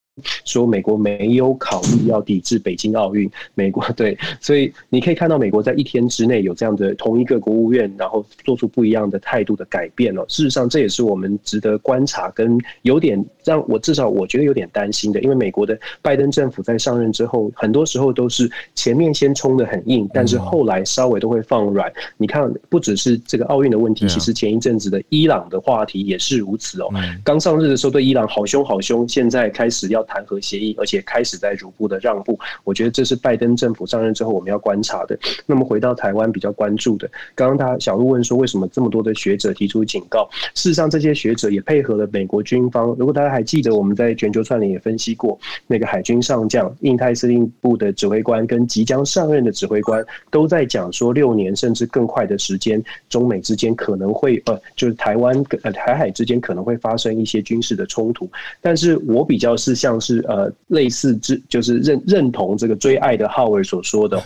E: 说美国没有考虑要抵制北京奥运。美国 对，所以你可以看到美国在一天之内有这样的同一个国务院，然后做出不一样的态度的改变了。事实上，这也是我们值得观察跟有点让我至少我觉得有点担心的，因为美国的拜登政府在上任之后，很多时候都是前面先冲的很硬，但是后来稍微都会放软。你看，不只是这个奥运的问题，其实前一阵子的伊朗的话题也是如此哦。刚上任的时候对伊朗好凶好凶，现在开始要谈和协议，而且开始在逐步的让步。我觉得这是拜登政府上任之后我们要观察的。那么回到台湾比较关注的，刚刚他小路问说，为什么这么多的学者提出警告？事实上，这些学者也配合了美国军方。如果大家还记得，我们在全球串联也分析过，那个海军上将、印太司令部的指挥官跟即将上任的指挥官都在讲说，六年甚至更快的时间，中美之间可能会呃，就是台湾跟呃台海之间可能会发生一些军事的冲突。但是我比较是像像是呃类似之，就是认认同这个追爱的浩尔所说的。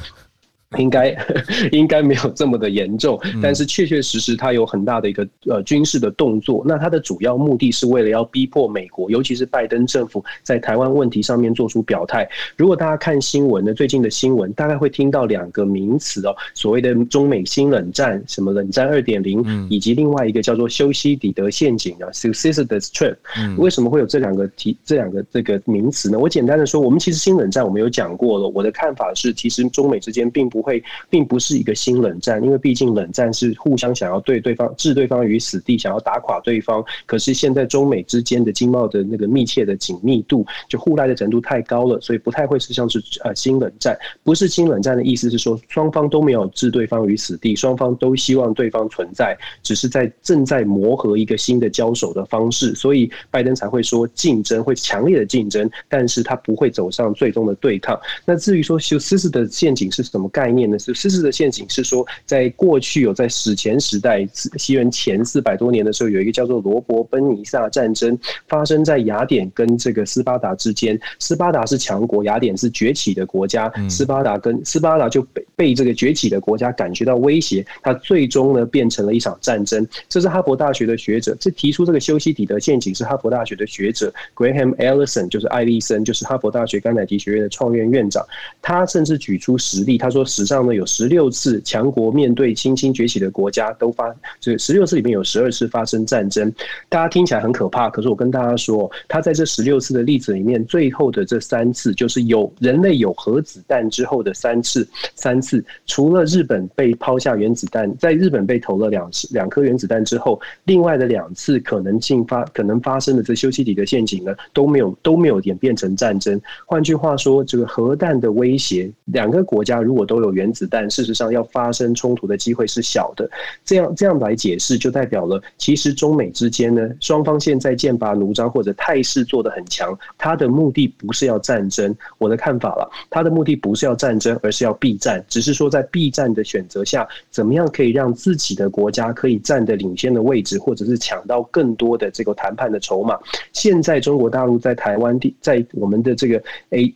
E: 应该 应该没有这么的严重，但是确确实实它有很大的一个呃军事的动作。那它的主要目的是为了要逼迫美国，尤其是拜登政府在台湾问题上面做出表态。如果大家看新闻呢，最近的新闻大概会听到两个名词哦，所谓的中美新冷战，什么冷战二点零，以及另外一个叫做修昔底德陷阱啊，Thucydides trap。为什么会有这两个题这两个这个名词呢？我简单的说，我们其实新冷战我们有讲过了。我的看法是，其实中美之间并不。会并不是一个新冷战，因为毕竟冷战是互相想要对对方置对方于死地，想要打垮对方。可是现在中美之间的经贸的那个密切的紧密度，就互赖的程度太高了，所以不太会是像是呃新冷战。不是新冷战的意思是说，双方都没有置对方于死地，双方都希望对方存在，只是在正在磨合一个新的交手的方式。所以拜登才会说竞争会强烈的竞争，但是他不会走上最终的对抗。那至于说修斯斯的陷阱是什么概念？念呢是事实的陷阱是说，在过去有在史前时代，西元前四百多年的时候，有一个叫做罗伯奔尼撒战争发生在雅典跟这个斯巴达之间。斯巴达是强国，雅典是崛起的国家。斯巴达跟斯巴达就被被这个崛起的国家感觉到威胁，它最终呢变成了一场战争。这是哈佛大学的学者，这提出这个修昔底德陷阱是哈佛大学的学者 Graham Ellison，就是艾利森，就是哈佛大学甘乃迪学院的创院院长。他甚至举出实例，他说史上呢有十六次强国面对新兴崛起的国家都发，这十六次里面有十二次发生战争，大家听起来很可怕。可是我跟大家说，他在这十六次的例子里面，最后的这三次就是有人类有核子弹之后的三次，三次除了日本被抛下原子弹，在日本被投了两次两颗原子弹之后，另外的两次可能性发可能发生的这休息底的陷阱呢都没有都没有演变成战争。换句话说，这个核弹的威胁，两个国家如果都有原子弹，事实上要发生冲突的机会是小的。这样这样来解释，就代表了其实中美之间呢，双方现在剑拔弩张或者态势做得很强，他的目的不是要战争。我的看法了，他的目的不是要战争，而是要避战。只是说在避战的选择下，怎么样可以让自己的国家可以站得领先的位置，或者是抢到更多的这个谈判的筹码。现在中国大陆在台湾地，在我们的这个 A。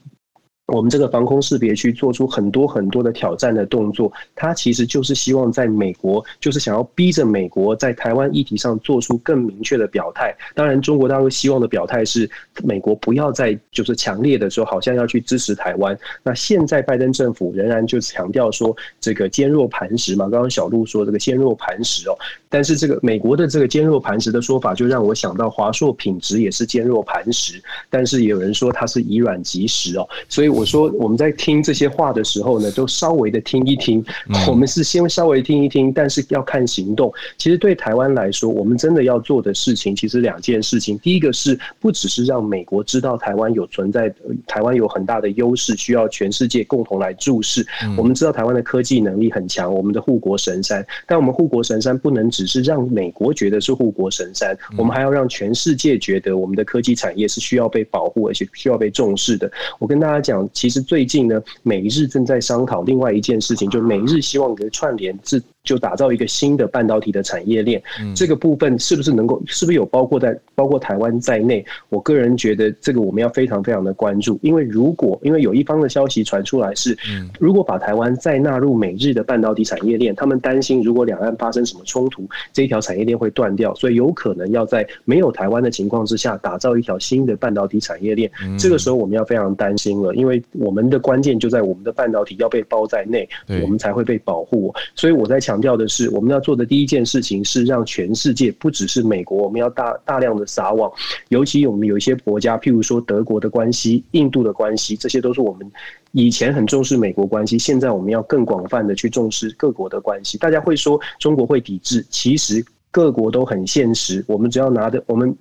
E: 我们这个防空识别区做出很多很多的挑战的动作，它其实就是希望在美国，就是想要逼着美国在台湾议题上做出更明确的表态。当然，中国大陆希望的表态是美国不要再就是强烈的说，好像要去支持台湾。那现在拜登政府仍然就强调说，这个坚若磐石嘛。刚刚小鹿说这个坚若磐石哦，但是这个美国的这个坚若磐石的说法，就让我想到华硕品质也是坚若磐石，但是也有人说它是以软击石哦，所以。我说我们在听这些话的时候呢，都稍微的听一听。我们是先稍微听一听，但是要看行动。其实对台湾来说，我们真的要做的事情，其实两件事情。第一个是不只是让美国知道台湾有存在，台湾有很大的优势，需要全世界共同来注视。我们知道台湾的科技能力很强，我们的护国神山。但我们护国神山不能只是让美国觉得是护国神山，我们还要让全世界觉得我们的科技产业是需要被保护，而且需要被重视的。我跟大家讲。其实最近呢，美日正在商讨另外一件事情，就美日希望的串联自。就打造一个新的半导体的产业链。这个部分是不是能够，是不是有包括在包括台湾在内？我个人觉得这个我们要非常非常的关注，因为如果因为有一方的消息传出来是，如果把台湾再纳入美日的半导体产业链，他们担心如果两岸发生什么冲突，这一条产业链会断掉，所以有可能要在没有台湾的情况之下打造一条新的半导体产业链。这个时候我们要非常担心了，因为我们的关键就在我们的半导体要被包在内，我们才会被保护。所以我在强强调的是，我们要做的第一件事情是让全世界，不只是美国，我们要大大量的撒网，尤其我们有一些国家，譬如说德国的关系、印度的关系，这些都是我们以前很重视美国关系，现在我们要更广泛的去重视各国的关系。大家会说中国会抵制，其实各国都很现实，我们只要拿着我们。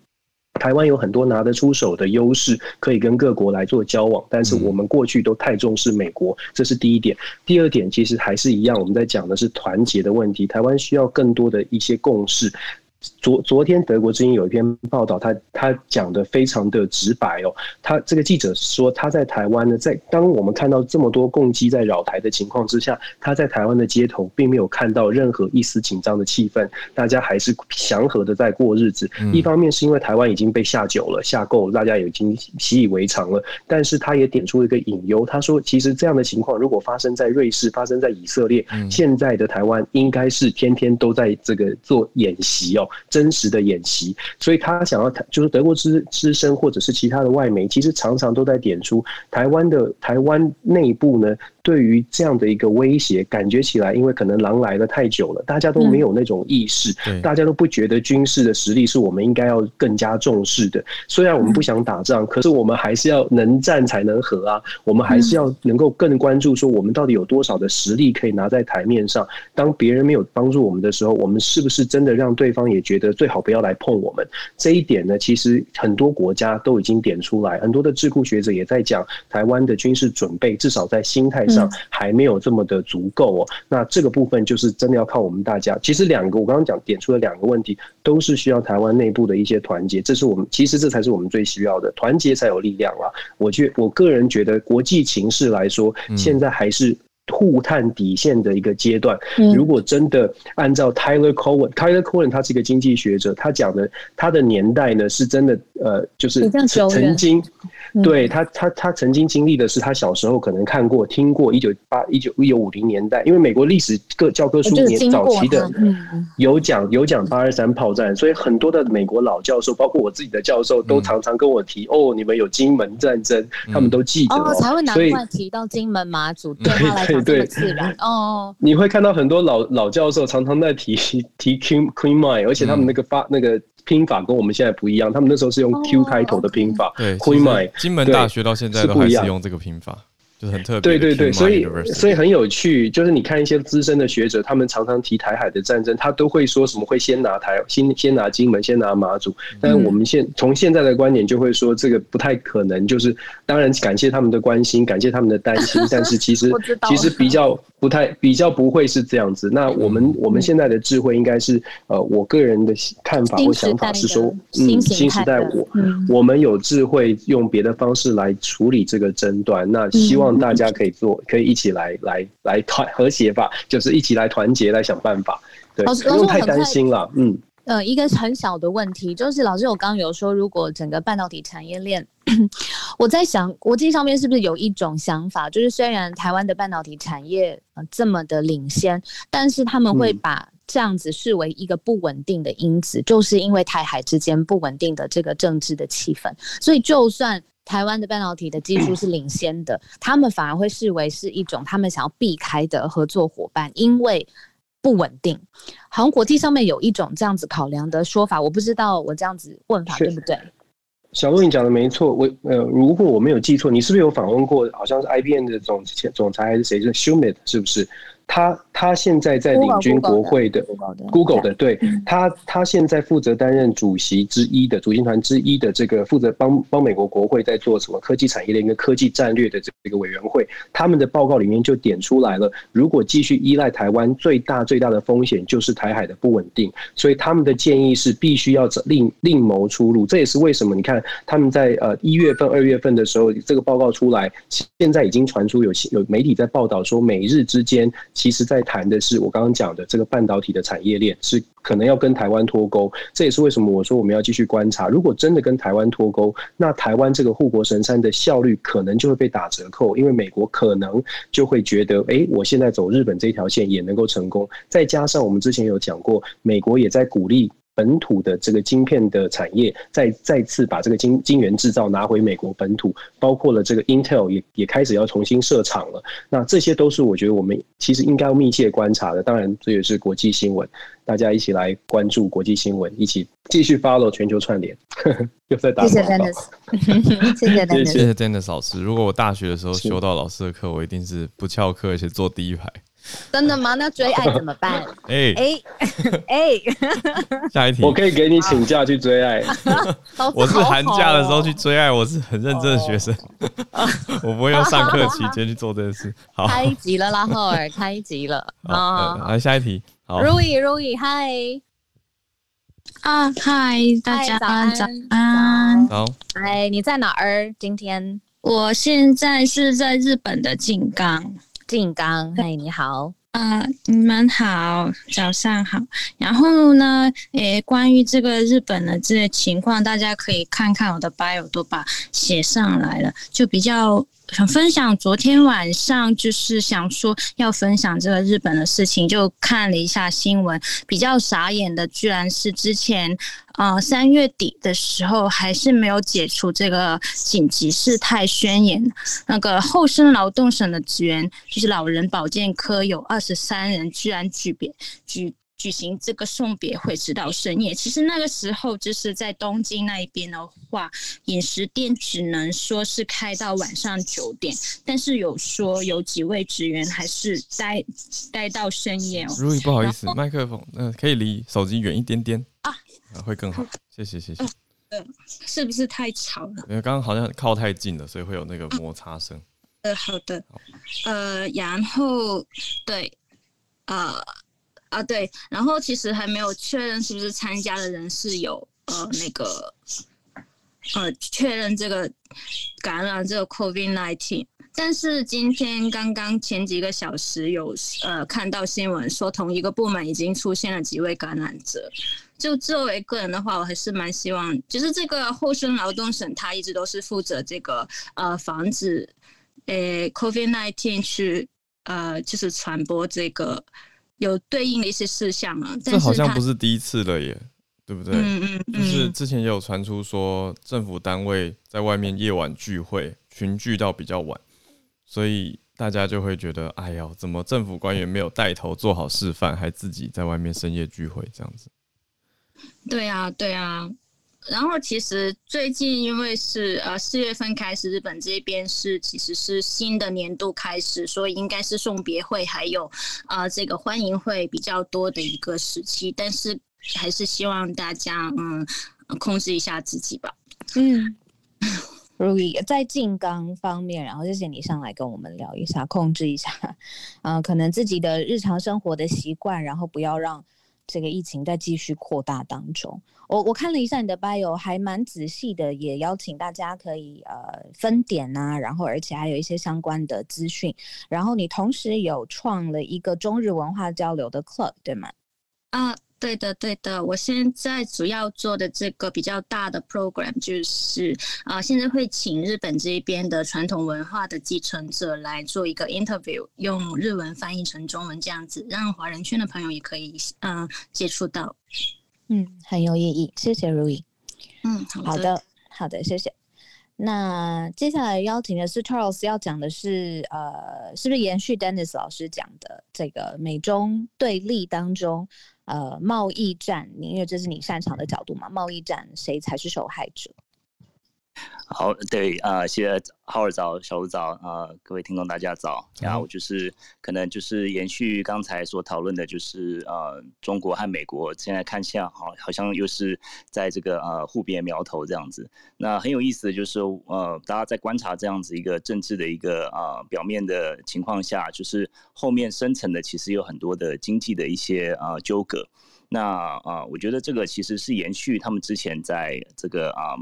E: 台湾有很多拿得出手的优势，可以跟各国来做交往，但是我们过去都太重视美国，这是第一点。第二点，其实还是一样，我们在讲的是团结的问题。台湾需要更多的一些共识。昨昨天德国之音有一篇报道，他他讲的非常的直白哦。他这个记者说，他在台湾呢，在当我们看到这么多共机在扰台的情况之下，他在台湾的街头并没有看到任何一丝紧张的气氛，大家还是祥和的在过日子。一方面是因为台湾已经被下酒了，下够了，大家已经习以为常了。但是他也点出了一个隐忧，他说，其实这样的情况如果发生在瑞士，发生在以色列，现在的台湾应该是天天都在这个做演习哦。真实的演习，所以他想要，就是德国之之声或者是其他的外媒，其实常常都在点出台湾的台湾内部呢。对于这样的一个威胁，感觉起来，因为可能狼来的太久了，大家都没有那种意识，大家都不觉得军事的实力是我们应该要更加重视的。虽然我们不想打仗，可是我们还是要能战才能和啊，我们还是要能够更关注说我们到底有多少的实力可以拿在台面上。当别人没有帮助我们的时候，我们是不是真的让对方也觉得最好不要来碰我们？这一点呢，其实很多国家都已经点出来，很多的智库学者也在讲台湾的军事准备，至少在心态上。上还没有这么的足够哦，那这个部分就是真的要靠我们大家。其实两个我刚刚讲点出了两个问题，都是需要台湾内部的一些团结，这是我们其实这才是我们最需要的，团结才有力量啊。我觉我个人觉得国际情势来说，现在还是。互探底线的一个阶段。如果真的按照 Tyler Cohen，Tyler Cowen 他是一个经济学者，他讲的他的年代呢是真的，呃，就是曾经，对他他他曾经经历的是他小时候可能看过听过一九八一九一九五零年代，因为美国历史各教科书年早期的有讲有讲八二三炮战，所以很多的美国老教授，包括我自己的教授，都常常跟我提哦，你们有金门战争，他们都记得哦，
D: 才会难怪提到金门马祖 对他来讲。对，自然哦，
E: 你会看到很多老老教授常常在提 提 Queen Queen Mine，而且他们那个发、嗯、那个拼法跟我们现在不一样，他们那时候是用 Q 开头的拼法。对，Queen Mine，
B: 金门大学到现在都还是用这个拼法。就很特别，对对对，
E: 所以所以很有趣，就是你看一些资深的学者，他们常常提台海的战争，他都会说什么会先拿台，先先拿金门，先拿马祖。但是我们现从现在的观点就会说这个不太可能，就是当然感谢他们的关心，感谢他们的担心，但是其实其实比较不太比较不会是这样子。那我们我们现在的智慧应该是呃，我个人的看法或想法是说，嗯，新时代我我们有智慧用别的方式来处理这个争端，那希望。大家可以做，可以一起来来来团和谐吧，就是一起来团结来想办法。对，不用太担心了。嗯，
D: 呃，一个很小的问题就是，老师，我刚刚有说，如果整个半导体产业链，我在想，国际上面是不是有一种想法，就是虽然台湾的半导体产业呃这么的领先，但是他们会把这样子视为一个不稳定的因子，嗯、就是因为台海之间不稳定的这个政治的气氛，所以就算。台湾的半导体的技术是领先的，他们反而会视为是一种他们想要避开的合作伙伴，因为不稳定。好像国际上面有一种这样子考量的说法，我不知道我这样子问法对不对？
E: 小鹿，你讲的没错。我呃，如果我没有记错，你是不是有访问过？好像是 IBM 的总总裁还是谁？是 Schmidt 是不是？他他现在在领军国会的 Google 的，对他他现在负责担任主席之一的主席团之一的这个负责帮帮美国国会在做什么科技产业的一个科技战略的这个委员会，他们的报告里面就点出来了，如果继续依赖台湾，最大最大的风险就是台海的不稳定，所以他们的建议是必须要另另谋出路。这也是为什么你看他们在呃一月份、二月份的时候，这个报告出来，现在已经传出有有媒体在报道说美日之间。其实在谈的是我刚刚讲的这个半导体的产业链是可能要跟台湾脱钩。这也是为什么我说我们要继续观察。如果真的跟台湾脱钩，那台湾这个护国神山的效率可能就会被打折扣，因为美国可能就会觉得，哎，我现在走日本这条线也能够成功。再加上我们之前有讲过，美国也在鼓励。本土的这个晶片的产业，再再次把这个晶晶圆制造拿回美国本土，包括了这个 Intel 也也开始要重新设厂了。那这些都是我觉得我们其实应该要密切观察的。当然，这也是国际新闻，大家一起来关注国际新闻，一起继续 follow 全球串联。又在打广告。谢谢 Dennis，
A: 谢谢 Dennis，
B: 谢谢 Dennis 老师。如果我大学的时候修到老师的课，我一定是不翘课，而且坐第一排。
A: 真的吗？那追爱怎么办？哎哎哎！
B: 下一题，
E: 我可以给你请假去追爱。
B: 我是寒假的时候去追爱，我是很认真的学生，我不会用上课期间去做这件事。好，
A: 开集了啦，浩尔，开集了
B: 啊！来下一题，好
A: ，Rui，Rui，嗨
F: 啊嗨，大家早安，早
B: 安，好，
A: 哎，你在哪儿？今天
F: 我现在是在日本的静冈。
A: 静冈，嗨，你好，
F: 啊、呃，你们好，早上好。然后呢，诶、关于这个日本的这个情况，大家可以看看我的 bio 都把写上来了，就比较。想分享昨天晚上就是想说要分享这个日本的事情，就看了一下新闻，比较傻眼的居然是之前呃三月底的时候还是没有解除这个紧急事态宣言，那个厚生劳动省的职员就是老人保健科有二十三人居然举别举。举行这个送别会直到深夜。其实那个时候就是在东京那一边的话，饮食店只能说是开到晚上九点，但是有说有几位职员还是待待到深夜哦。
B: 如意不好意思，麦克风，嗯、呃，可以离手机远一点点啊，会更好。谢谢
F: 谢谢。是不是太吵了？
B: 因为刚刚好像靠太近了，所以会有那个摩擦声。
F: 呃，好的。呃，然后对，呃。啊，对，然后其实还没有确认是不是参加的人是有呃那个呃确认这个感染这个 COVID-19，但是今天刚刚前几个小时有呃看到新闻说同一个部门已经出现了几位感染者。就作为个人的话，我还是蛮希望，就是这个厚生劳动省他一直都是负责这个呃防止呃 COVID nineteen 去呃就是传播这个。有对应的一些事项啊，
B: 这好像不是第一次了耶，对不对？
F: 嗯嗯，嗯，
B: 就是之前也有传出说，政府单位在外面夜晚聚会，群聚到比较晚，所以大家就会觉得，哎呀，怎么政府官员没有带头做好示范，还自己在外面深夜聚会这样子？
F: 对啊，对啊。然后其实最近因为是呃四月份开始，日本这边是其实是新的年度开始，所以应该是送别会还有呃这个欢迎会比较多的一个时期，但是还是希望大家嗯控制一下自己吧。
A: 嗯，如意在静冈方面，然后谢谢你上来跟我们聊一下，控制一下，嗯、可能自己的日常生活的习惯，然后不要让。这个疫情在继续扩大当中，我我看了一下你的 bio，还蛮仔细的，也邀请大家可以呃分点呐，然后而且还有一些相关的资讯，然后你同时有创了一个中日文化交流的 club，对吗？
F: 啊。对的，对的。我现在主要做的这个比较大的 program 就是啊、呃，现在会请日本这边的传统文化的继承者来做一个 interview，用日文翻译成中文这样子，让华人圈的朋友也可以嗯、呃、接触到。
A: 嗯，很有意义。谢谢 Rui。
F: 嗯，
A: 好的，好的，谢谢。那接下来邀请的是 Charles，要讲的是呃，是不是延续 Dennis 老师讲的这个美中对立当中？呃，贸易战，因为这是你擅长的角度嘛？贸易战谁才是受害者？
G: 好，对啊，谢谢浩尔早，小卢早啊，各位听众大家早。然后我就是可能就是延续刚才所讨论的，就是呃，中国和美国现在看起来好，好像又是在这个呃互别苗头这样子。那很有意思的就是呃，大家在观察这样子一个政治的一个呃表面的情况下，就是后面深层的其实有很多的经济的一些啊纠葛。那啊，我觉得这个其实是延续他们之前在这个啊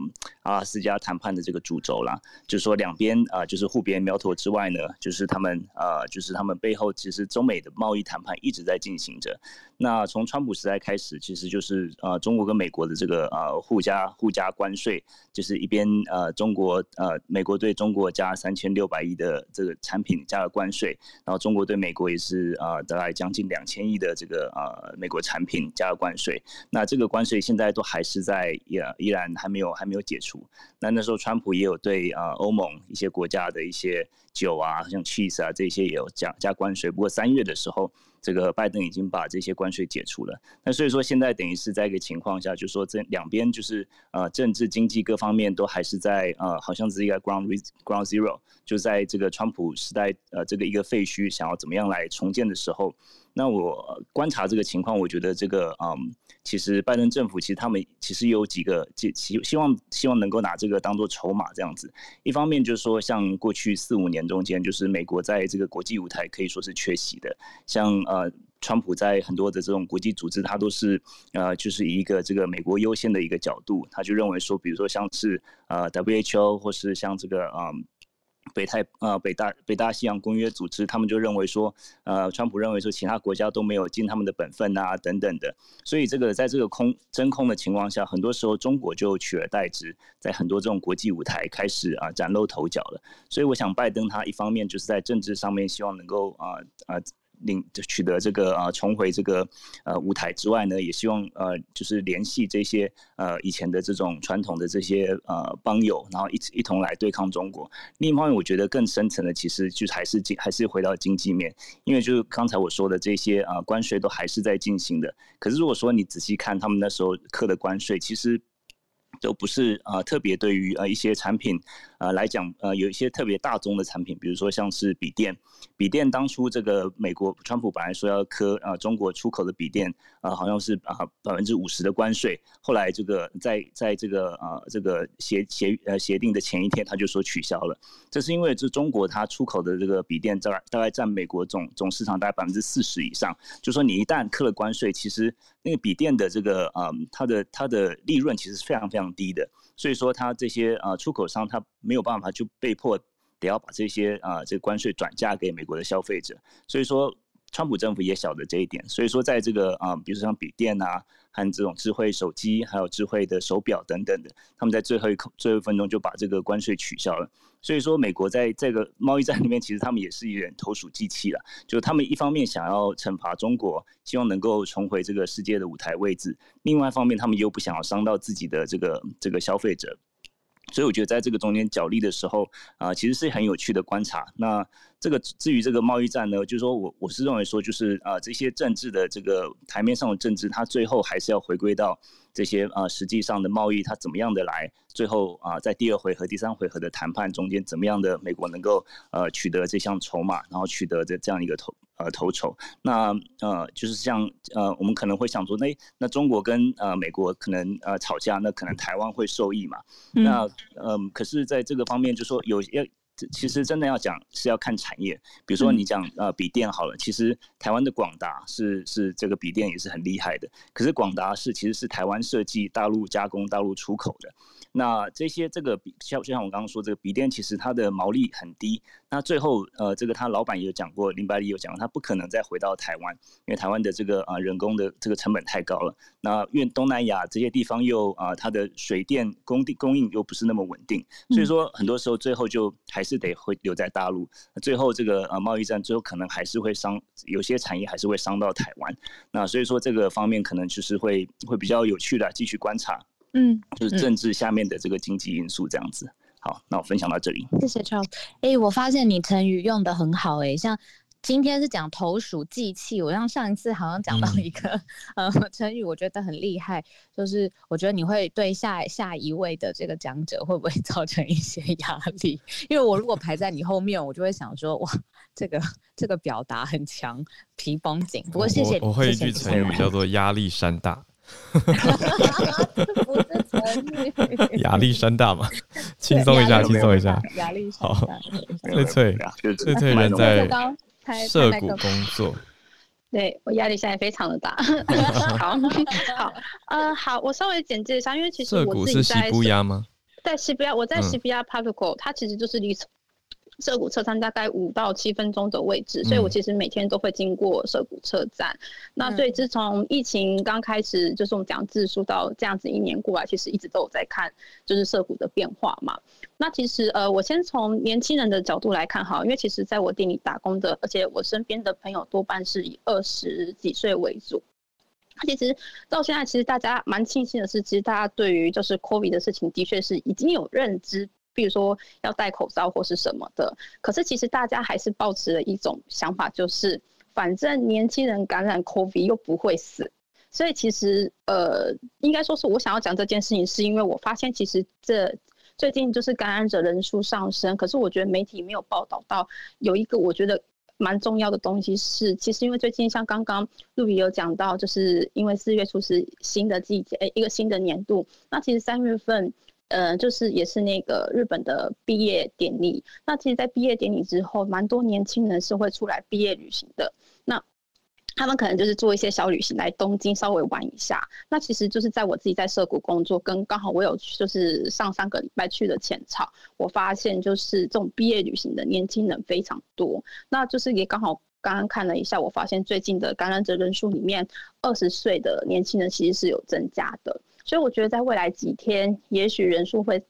G: 阿拉斯加谈判的这个主轴啦，就是说两边啊，就是互别苗头之外呢，就是他们呃，就是他们背后其实中美的贸易谈判一直在进行着。那从川普时代开始，其实就是呃中国跟美国的这个呃互加互加关税，就是一边呃中国呃美国对中国加三千六百亿的这个产品加了关税，然后中国对美国也是呃大概将近两千亿的这个呃美国产品加加关税。那这个关税现在都还是在也依然还没有还没有解除。那那时候川普也有对啊欧盟一些国家的一些酒啊，像 cheese 啊这些也有加加关税。不过三月的时候。这个拜登已经把这些关税解除了，那所以说现在等于是在一个情况下，就是说这两边就是呃政治经济各方面都还是在呃好像是一个 ground ground zero，就在这个川普时代呃这个一个废墟想要怎么样来重建的时候。那我观察这个情况，我觉得这个嗯，其实拜登政府其实他们其实有几个希希望希望能够拿这个当做筹码这样子。一方面就是说，像过去四五年中间，就是美国在这个国际舞台可以说是缺席的。像，呃川普在很多的这种国际组织，他都是呃，就是一个这个美国优先的一个角度，他就认为说，比如说像是呃 WHO 或是像这个嗯。北太呃北大北大西洋公约组织，他们就认为说，呃，川普认为说其他国家都没有尽他们的本分啊等等的，所以这个在这个空真空的情况下，很多时候中国就取而代之，在很多这种国际舞台开始啊崭露头角了。所以我想拜登他一方面就是在政治上面希望能够啊啊。领取得这个呃重回这个呃舞台之外呢，也希望呃就是联系这些呃以前的这种传统的这些呃邦友，然后一起一同来对抗中国。另一方面，我觉得更深层的其实就还是经还是回到经济面，因为就是刚才我说的这些呃关税都还是在进行的。可是如果说你仔细看他们那时候课的关税，其实。都不是呃特别对于呃一些产品呃来讲呃有一些特别大宗的产品，比如说像是笔电，笔电当初这个美国川普本来说要科呃中国出口的笔电呃好像是啊百分之五十的关税，后来这个在在这个呃这个协协呃协定的前一天他就说取消了，这是因为这中国它出口的这个笔电大概大概占美国总总市场大概百分之四十以上，就说你一旦课了关税，其实那个笔电的这个呃它的它的利润其实是非常非常。低的，所以说他这些呃出口商他没有办法，就被迫得要把这些啊这个关税转嫁给美国的消费者，所以说。川普政府也晓得这一点，所以说在这个啊，比如说像笔电啊，和这种智慧手机，还有智慧的手表等等的，他们在最后一口最后一分钟就把这个关税取消了。所以说，美国在这个贸易战里面，其实他们也是有点投鼠忌器了，就是他们一方面想要惩罚中国，希望能够重回这个世界的舞台位置，另外一方面他们又不想要伤到自己的这个这个消费者。所以我觉得在这个中间角力的时候啊、其实是很有趣的观察。那这个至于这个贸易战呢，就是说我我是认为说，就是啊、呃、这些政治的这个台面上的政治，它最后还是要回归到这些啊、呃、实际上的贸易，它怎么样的来最后啊、呃、在第二回合、第三回合的谈判中间，怎么样的美国能够呃取得这项筹码，然后取得这这样一个头。呃，头筹，那呃，就是像呃，我们可能会想说，那那中国跟呃美国可能呃吵架，那可能台湾会受益嘛？嗯、那嗯、呃，可是在这个方面，就说有要。其实真的要讲是要看产业，比如说你讲呃笔电好了，其实台湾的广达是是这个笔电也是很厉害的，可是广达是其实是台湾设计、大陆加工、大陆出口的。那这些这个像就像我刚刚说这个笔电，其实它的毛利很低。那最后呃这个他老板也有讲过，林百里有讲过，他不可能再回到台湾，因为台湾的这个啊、呃、人工的这个成本太高了。那因为东南亚这些地方又啊、呃、它的水电供地供应又不是那么稳定，所以说很多时候最后就还。还是得会留在大陆，最后这个呃贸易战最后可能还是会伤，有些产业还是会伤到台湾。那所以说这个方面可能就是会会比较有趣的继续观察，嗯，就是政治下面的这个经济因素这样子。好，那我分享到这里，
D: 谢谢 Charles。哎、欸，我发现你成语用的很好、欸，哎，像。今天是讲投鼠忌器，我像上一次好像讲到一个、嗯、呃成语，我觉得很厉害，就是我觉得你会对下下一位的这个讲者会不会 造成一些压力？因为我如果排在你后面，我就会想说哇，这个这个表达很强，皮绷紧。不过谢谢你
B: 我，我会一句成语叫做压力山大。
D: 不是成语，
B: 压力山大嘛，轻松一下，轻松一下，
D: 压力山大。
B: 好，翠翠，翠翠人在。涉谷工作，
H: 对，我压力现在非常的大。好 好，呃，好，我稍微简介一下，因为其实我自己在
B: 涩谷是涩谷吗？
H: 在涩谷，我在涩谷 PARKO，它其实就是离。涩谷车站大概五到七分钟的位置，所以我其实每天都会经过涩谷车站。嗯、那所以自从疫情刚开始，就是我们讲自述到这样子一年过来，其实一直都有在看，就是涩谷的变化嘛。那其实呃，我先从年轻人的角度来看哈，因为其实在我店里打工的，而且我身边的朋友多半是以二十几岁为主。其实到现在，其实大家蛮庆幸的是，其实大家对于就是 COVID 的事情，的确是已经有认知。比如说要戴口罩或是什么的，可是其实大家还是抱持了一种想法，就是反正年轻人感染 COVID 又不会死，所以其实呃，应该说是我想要讲这件事情，是因为我发现其实这最近就是感染者人数上升，可是我觉得媒体没有报道到有一个我觉得蛮重要的东西是，其实因为最近像刚刚露比有讲到，就是因为四月初是新的季节，一个新的年度，那其实三月份。呃，就是也是那个日本的毕业典礼。那其实，在毕业典礼之后，蛮多年轻人是会出来毕业旅行的。那他们可能就是做一些小旅行来东京稍微玩一下。那其实就是在我自己在涩谷工作，跟刚好我有就是上三个礼拜去的浅草，我发现就是这种毕业旅行的年轻人非常多。那就是也刚好刚刚看了一下，我发现最近的感染者人数里面，二十岁的年轻人其实是有增加的。所以我觉得，在未来几天，也许人数会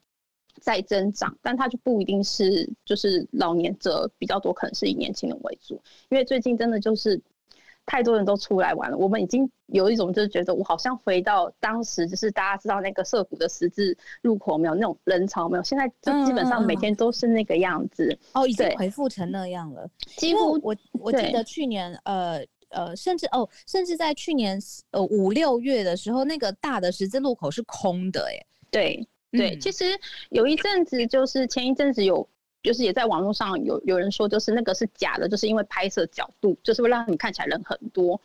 H: 再增长，但它就不一定是就是老年者比较多，可能是以年轻人为主。因为最近真的就是太多人都出来玩了，我们已经有一种就是觉得我好像回到当时，就是大家知道那个涩谷的十字路口没有那种人潮没有，现在就基本上每天都是那个样子。
D: 嗯、哦，已经恢复成那样了，几乎我我记得去年呃。呃，甚至哦，甚至在去年呃五六月的时候，那个大的十字路口是空的，哎，
H: 对对，其实有一阵子就是前一阵子有，就是也在网络上有有人说，就是那个是假的，就是因为拍摄角度，就是会让你看起来人很多。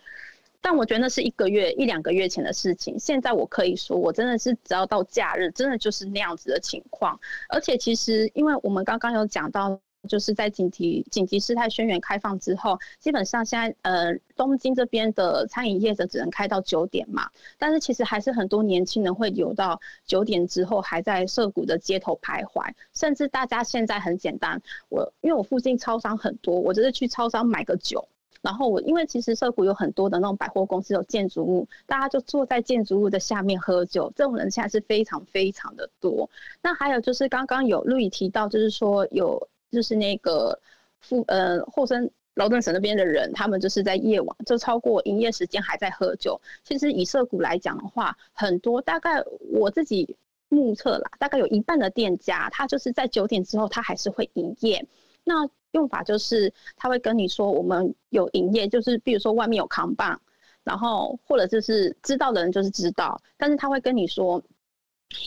H: 但我觉得那是一个月一两个月前的事情，现在我可以说，我真的是只要到假日，真的就是那样子的情况。而且其实，因为我们刚刚有讲到。就是在紧急紧急事态宣言开放之后，基本上现在呃东京这边的餐饮业者只能开到九点嘛，但是其实还是很多年轻人会留到九点之后还在涩谷的街头徘徊，甚至大家现在很简单，我因为我附近超商很多，我就是去超商买个酒，然后我因为其实涩谷有很多的那种百货公司有建筑物，大家就坐在建筑物的下面喝酒，这种人现在是非常非常的多。那还有就是刚刚有路易提到，就是说有。就是那个富呃厚生劳动省那边的人，他们就是在夜晚就超过营业时间还在喝酒。其实以涩谷来讲的话，很多大概我自己目测啦，大概有一半的店家，他就是在九点之后他还是会营业。那用法就是他会跟你说我们有营业，就是比如说外面有扛棒，然后或者就是知道的人就是知道，但是他会跟你说，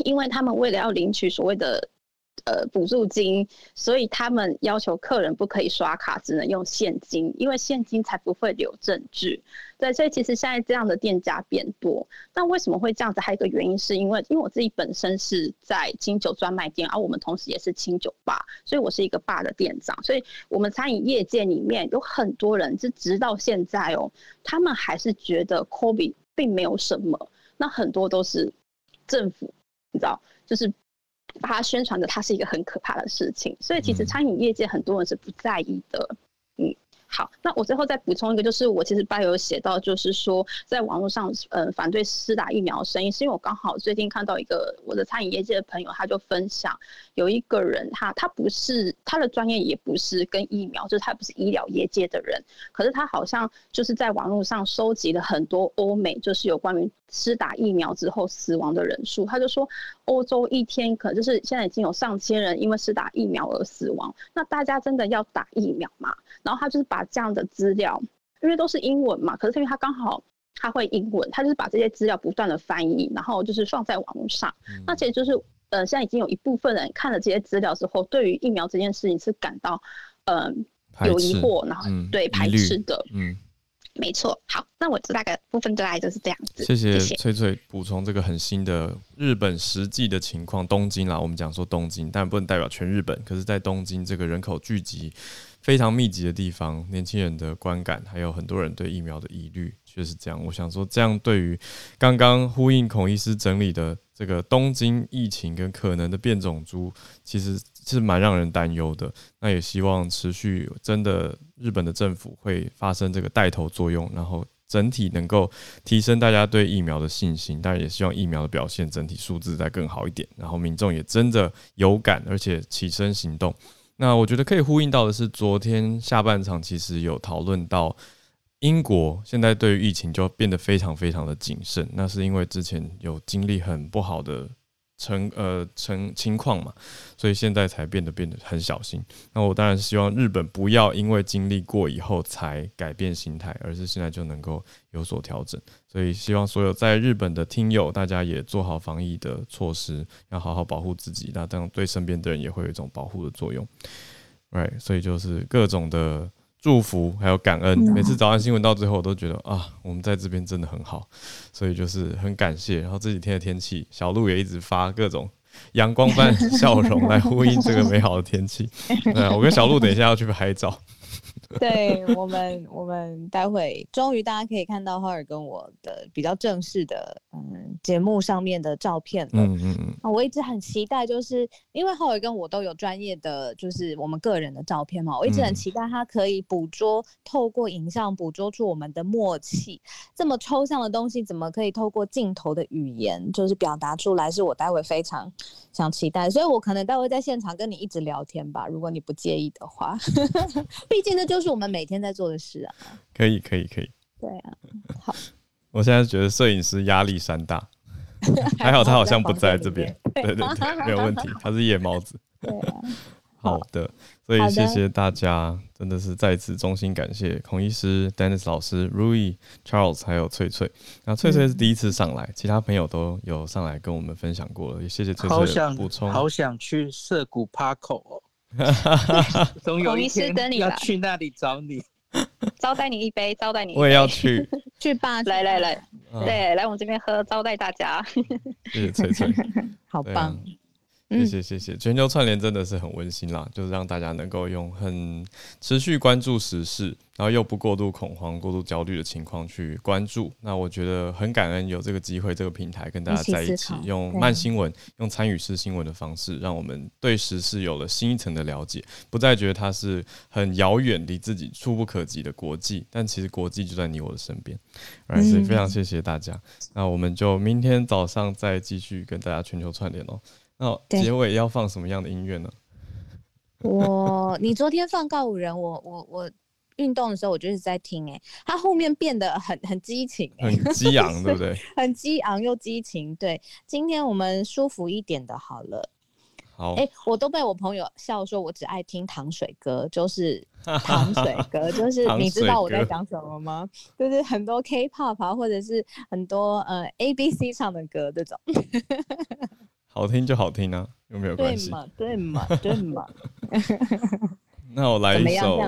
H: 因为他们为了要领取所谓的。呃，补助金，所以他们要求客人不可以刷卡，只能用现金，因为现金才不会留证据。对，所以其实现在这样的店家变多。但为什么会这样子？还有一个原因是因为，因为我自己本身是在清酒专卖店，而我们同时也是清酒吧，所以我是一个吧的店长。所以我们餐饮业界里面有很多人，是直到现在哦，他们还是觉得 COVID 并没有什么。那很多都是政府，你知道，就是。把它宣传的，它是一个很可怕的事情，所以其实餐饮业界很多人是不在意的，嗯。好，那我最后再补充一个，就是我其实 bio 有写到，就是说在网络上，呃，反对施打疫苗的声音，是因为我刚好最近看到一个我的餐饮业界的朋友，他就分享有一个人他，他他不是他的专业也不是跟疫苗，就是他不是医疗业界的人，可是他好像就是在网络上收集了很多欧美，就是有关于施打疫苗之后死亡的人数，他就说欧洲一天可能就是现在已经有上千人因为施打疫苗而死亡，那大家真的要打疫苗吗？然后他就是把。这样的资料，因为都是英文嘛，可是因为他刚好他会英文，他就是把这些资料不断的翻译，然后就是放在网络上。嗯、那其实就是，呃，现在已经有一部分人看了这些资料之后，对于疫苗这件事情是感到，嗯、呃，有疑惑，然后、嗯、对排斥的。嗯，没错，好，那我这大概部分大概就是这样子。
B: 谢谢翠翠补充这个很新的日本实际的情况，东京啦，我们讲说东京，但不能代表全日本。可是，在东京这个人口聚集非常密集的地方，年轻人的观感，还有很多人对疫苗的疑虑，确实这样。我想说，这样对于刚刚呼应孔医师整理的这个东京疫情跟可能的变种株，其实。是蛮让人担忧的，那也希望持续真的日本的政府会发生这个带头作用，然后整体能够提升大家对疫苗的信心，当然也希望疫苗的表现整体数字再更好一点，然后民众也真的有感，而且起身行动。那我觉得可以呼应到的是，昨天下半场其实有讨论到英国现在对于疫情就变得非常非常的谨慎，那是因为之前有经历很不好的。成呃成情况嘛，所以现在才变得变得很小心。那我当然希望日本不要因为经历过以后才改变心态，而是现在就能够有所调整。所以希望所有在日本的听友，大家也做好防疫的措施，要好好保护自己。那这样对身边的人也会有一种保护的作用。Right，所以就是各种的。祝福还有感恩，每次早安新闻到最后，我都觉得啊，我们在这边真的很好，所以就是很感谢。然后这几天的天气，小鹿也一直发各种阳光般笑容来呼应这个美好的天气。对，我跟小鹿等一下要去拍照。
A: 对我们，我们待会终于大家可以看到浩尔跟我的比较正式的嗯节目上面的照片了。嗯嗯嗯。啊，我一直很期待，就是因为浩尔跟我都有专业的，就是我们个人的照片嘛，我一直很期待他可以捕捉，透过影像捕捉出我们的默契。这么抽象的东西，怎么可以透过镜头的语言，就是表达出来？是我待会非常想期待，所以我可能待会在现场跟你一直聊天吧，如果你不介意的话。毕竟那，就是我们每天在做的事啊，
B: 可以可以可以，
A: 对啊，好，
B: 我现在觉得摄影师压力山大，还好他好像不在这边，对对对，没有问题，他是夜猫子，对啊。好。的，所以谢谢大家，真的是再次衷心感谢孔医师、Dennis 老师、Rui、Charles 还有翠翠。那翠翠是第一次上来，其他朋友都有上来跟我们分享过了，也谢谢翠翠的补充。
C: 好想去涩谷 Parko 哦，总有一天要去那里找你，
H: 招待你一杯，招待你。
B: 我也要去，
H: 去吧，来来来，对，来我们这边喝，招待大家。
B: 谢谢翠翠，
A: 好棒。
B: 谢谢谢谢，全球串联真的是很温馨啦，就是让大家能够用很持续关注时事，然后又不过度恐慌、过度焦虑的情况去关注。那我觉得很感恩有这个机会、这个平台跟大家在一起，用慢新闻、用参与式新闻的方式，让我们对时事有了新一层的了解，不再觉得它是很遥远、离自己触不可及的国际，但其实国际就在你我的身边。而所以非常谢谢大家，那我们就明天早上再继续跟大家全球串联哦。哦，结尾要放什么样的音乐呢？
A: 我，你昨天放告五人，我我我运动的时候我就是在听，哎，他后面变得很很激情，
B: 很激昂，对不对？
A: 很激昂又激情，对。今天我们舒服一点的，好了。
B: 好，
A: 哎，我都被我朋友笑说，我只爱听糖水歌，就是糖水歌，就是你知道我在讲什么吗？就是很多 K-pop 啊，或者是很多呃 ABC 唱的歌这种。
B: 好听就好听啊，有没有关系？
A: 对嘛，对嘛，对嘛。
B: 那我来一首，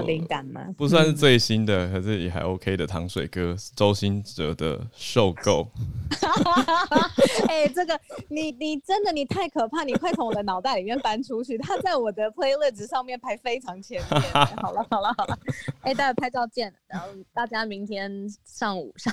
B: 不算是最新的，可是也还 OK 的糖水歌，周兴哲的《受够》。
A: 哎，这个你你真的你太可怕，你快从我的脑袋里面搬出去。他在我的 playlist 上面排非常前面。好了好了好了，哎，大家拍照见，然后大家明天上午上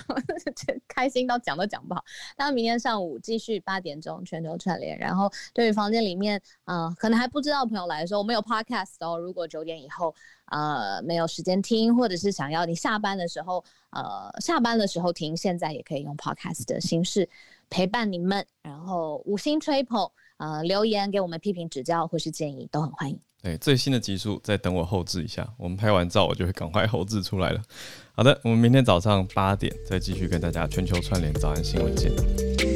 A: 开心到讲都讲不好。大家明天上午继续八点钟全球串联，然后对于房间里面，嗯、呃，可能还不知道朋友来的时候，我们有 podcast 哦。如果九点。以后，呃，没有时间听，或者是想要你下班的时候，呃，下班的时候听，现在也可以用 podcast 的形式陪伴你们，然后五星吹捧，呃，留言给我们批评指教或是建议，都很欢迎。
B: 对，最新的集数再等我后置一下，我们拍完照我就会赶快后置出来了。好的，我们明天早上八点再继续跟大家全球串联早安新闻见。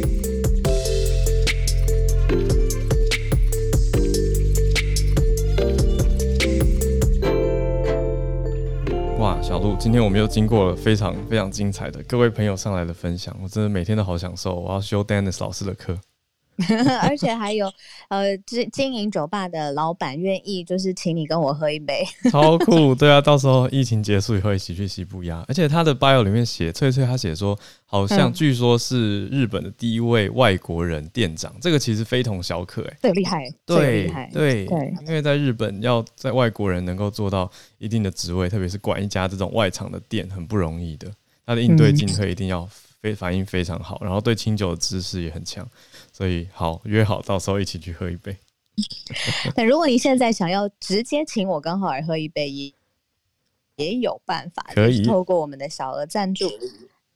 B: 哇，小鹿，今天我们又经过了非常非常精彩的各位朋友上来的分享，我真的每天都好享受。我要修 Dennis 老师的课，
A: 而且还有呃，经经营酒吧的老板愿意就是请你跟我喝一杯，
B: 超酷。对啊，到时候疫情结束以后一起去西部鸭。而且他的 bio 里面写，翠翠他写说，好像据说是日本的第一位外国人店长，嗯、这个其实非同小可哎，
A: 这个厉害，
B: 对
A: 厉害，
B: 对对，因为在日本要在外国人能够做到一定的职位，特别是管一家这种外场的店，很不容易的。他的应对进退一定要非反应非常好，然后对清酒的知识也很强。所以好约好，到时候一起去喝一杯。
A: 那如果你现在想要直接请我跟浩尔喝一杯，也也有办法，可以透过我们的小额赞助。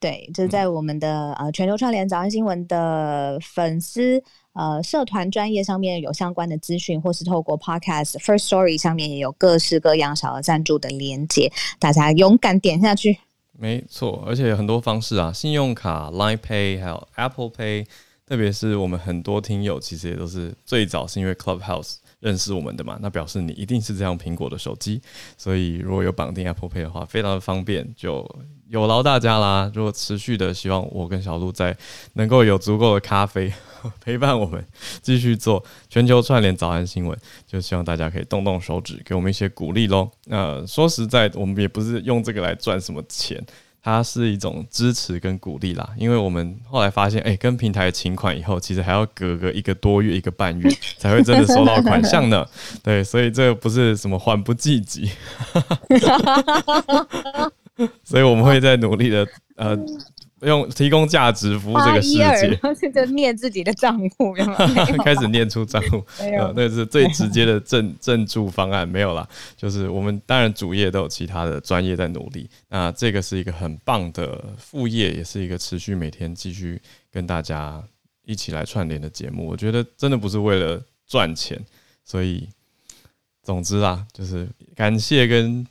A: 对，就是在我们的呃全球串联早安新闻的粉丝呃社团专业上面有相关的资讯，或是透过 Podcast First Story 上面也有各式各样小额赞助的连接，大家勇敢点下去。
B: 没错，而且有很多方式啊，信用卡、Line Pay 还有 Apple Pay。特别是我们很多听友，其实也都是最早是因为 Clubhouse 认识我们的嘛，那表示你一定是这样苹果的手机，所以如果有绑定 Apple Pay 的话，非常的方便，就有劳大家啦。如果持续的希望我跟小鹿在能够有足够的咖啡 陪伴我们继续做全球串联早安新闻，就希望大家可以动动手指给我们一些鼓励喽。那说实在，我们也不是用这个来赚什么钱。它是一种支持跟鼓励啦，因为我们后来发现，哎、欸，跟平台请款以后，其实还要隔个一个多月、一个半月 才会真的收到款项呢。对，所以这个不是什么缓不济急，所以我们会在努力的呃。用提供价值服务这个世界，
A: 然后现在念自己的账户，
B: 开始念出账户，呃，那是最直接的赞赞 助方案，没有啦，就是我们当然主业都有其他的专业在努力，那这个是一个很棒的副业，也是一个持续每天继续跟大家一起来串联的节目。我觉得真的不是为了赚钱，所以总之啦，就是感谢跟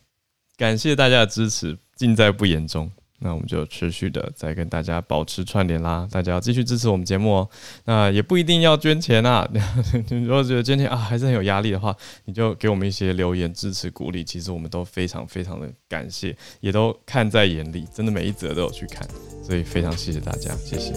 B: 感谢大家的支持，尽在不言中。那我们就持续的再跟大家保持串联啦，大家要继续支持我们节目哦。那也不一定要捐钱啊，你 如果觉得捐钱啊还是很有压力的话，你就给我们一些留言支持鼓励，其实我们都非常非常的感谢，也都看在眼里，真的每一则都有去看，所以非常谢谢大家，谢谢。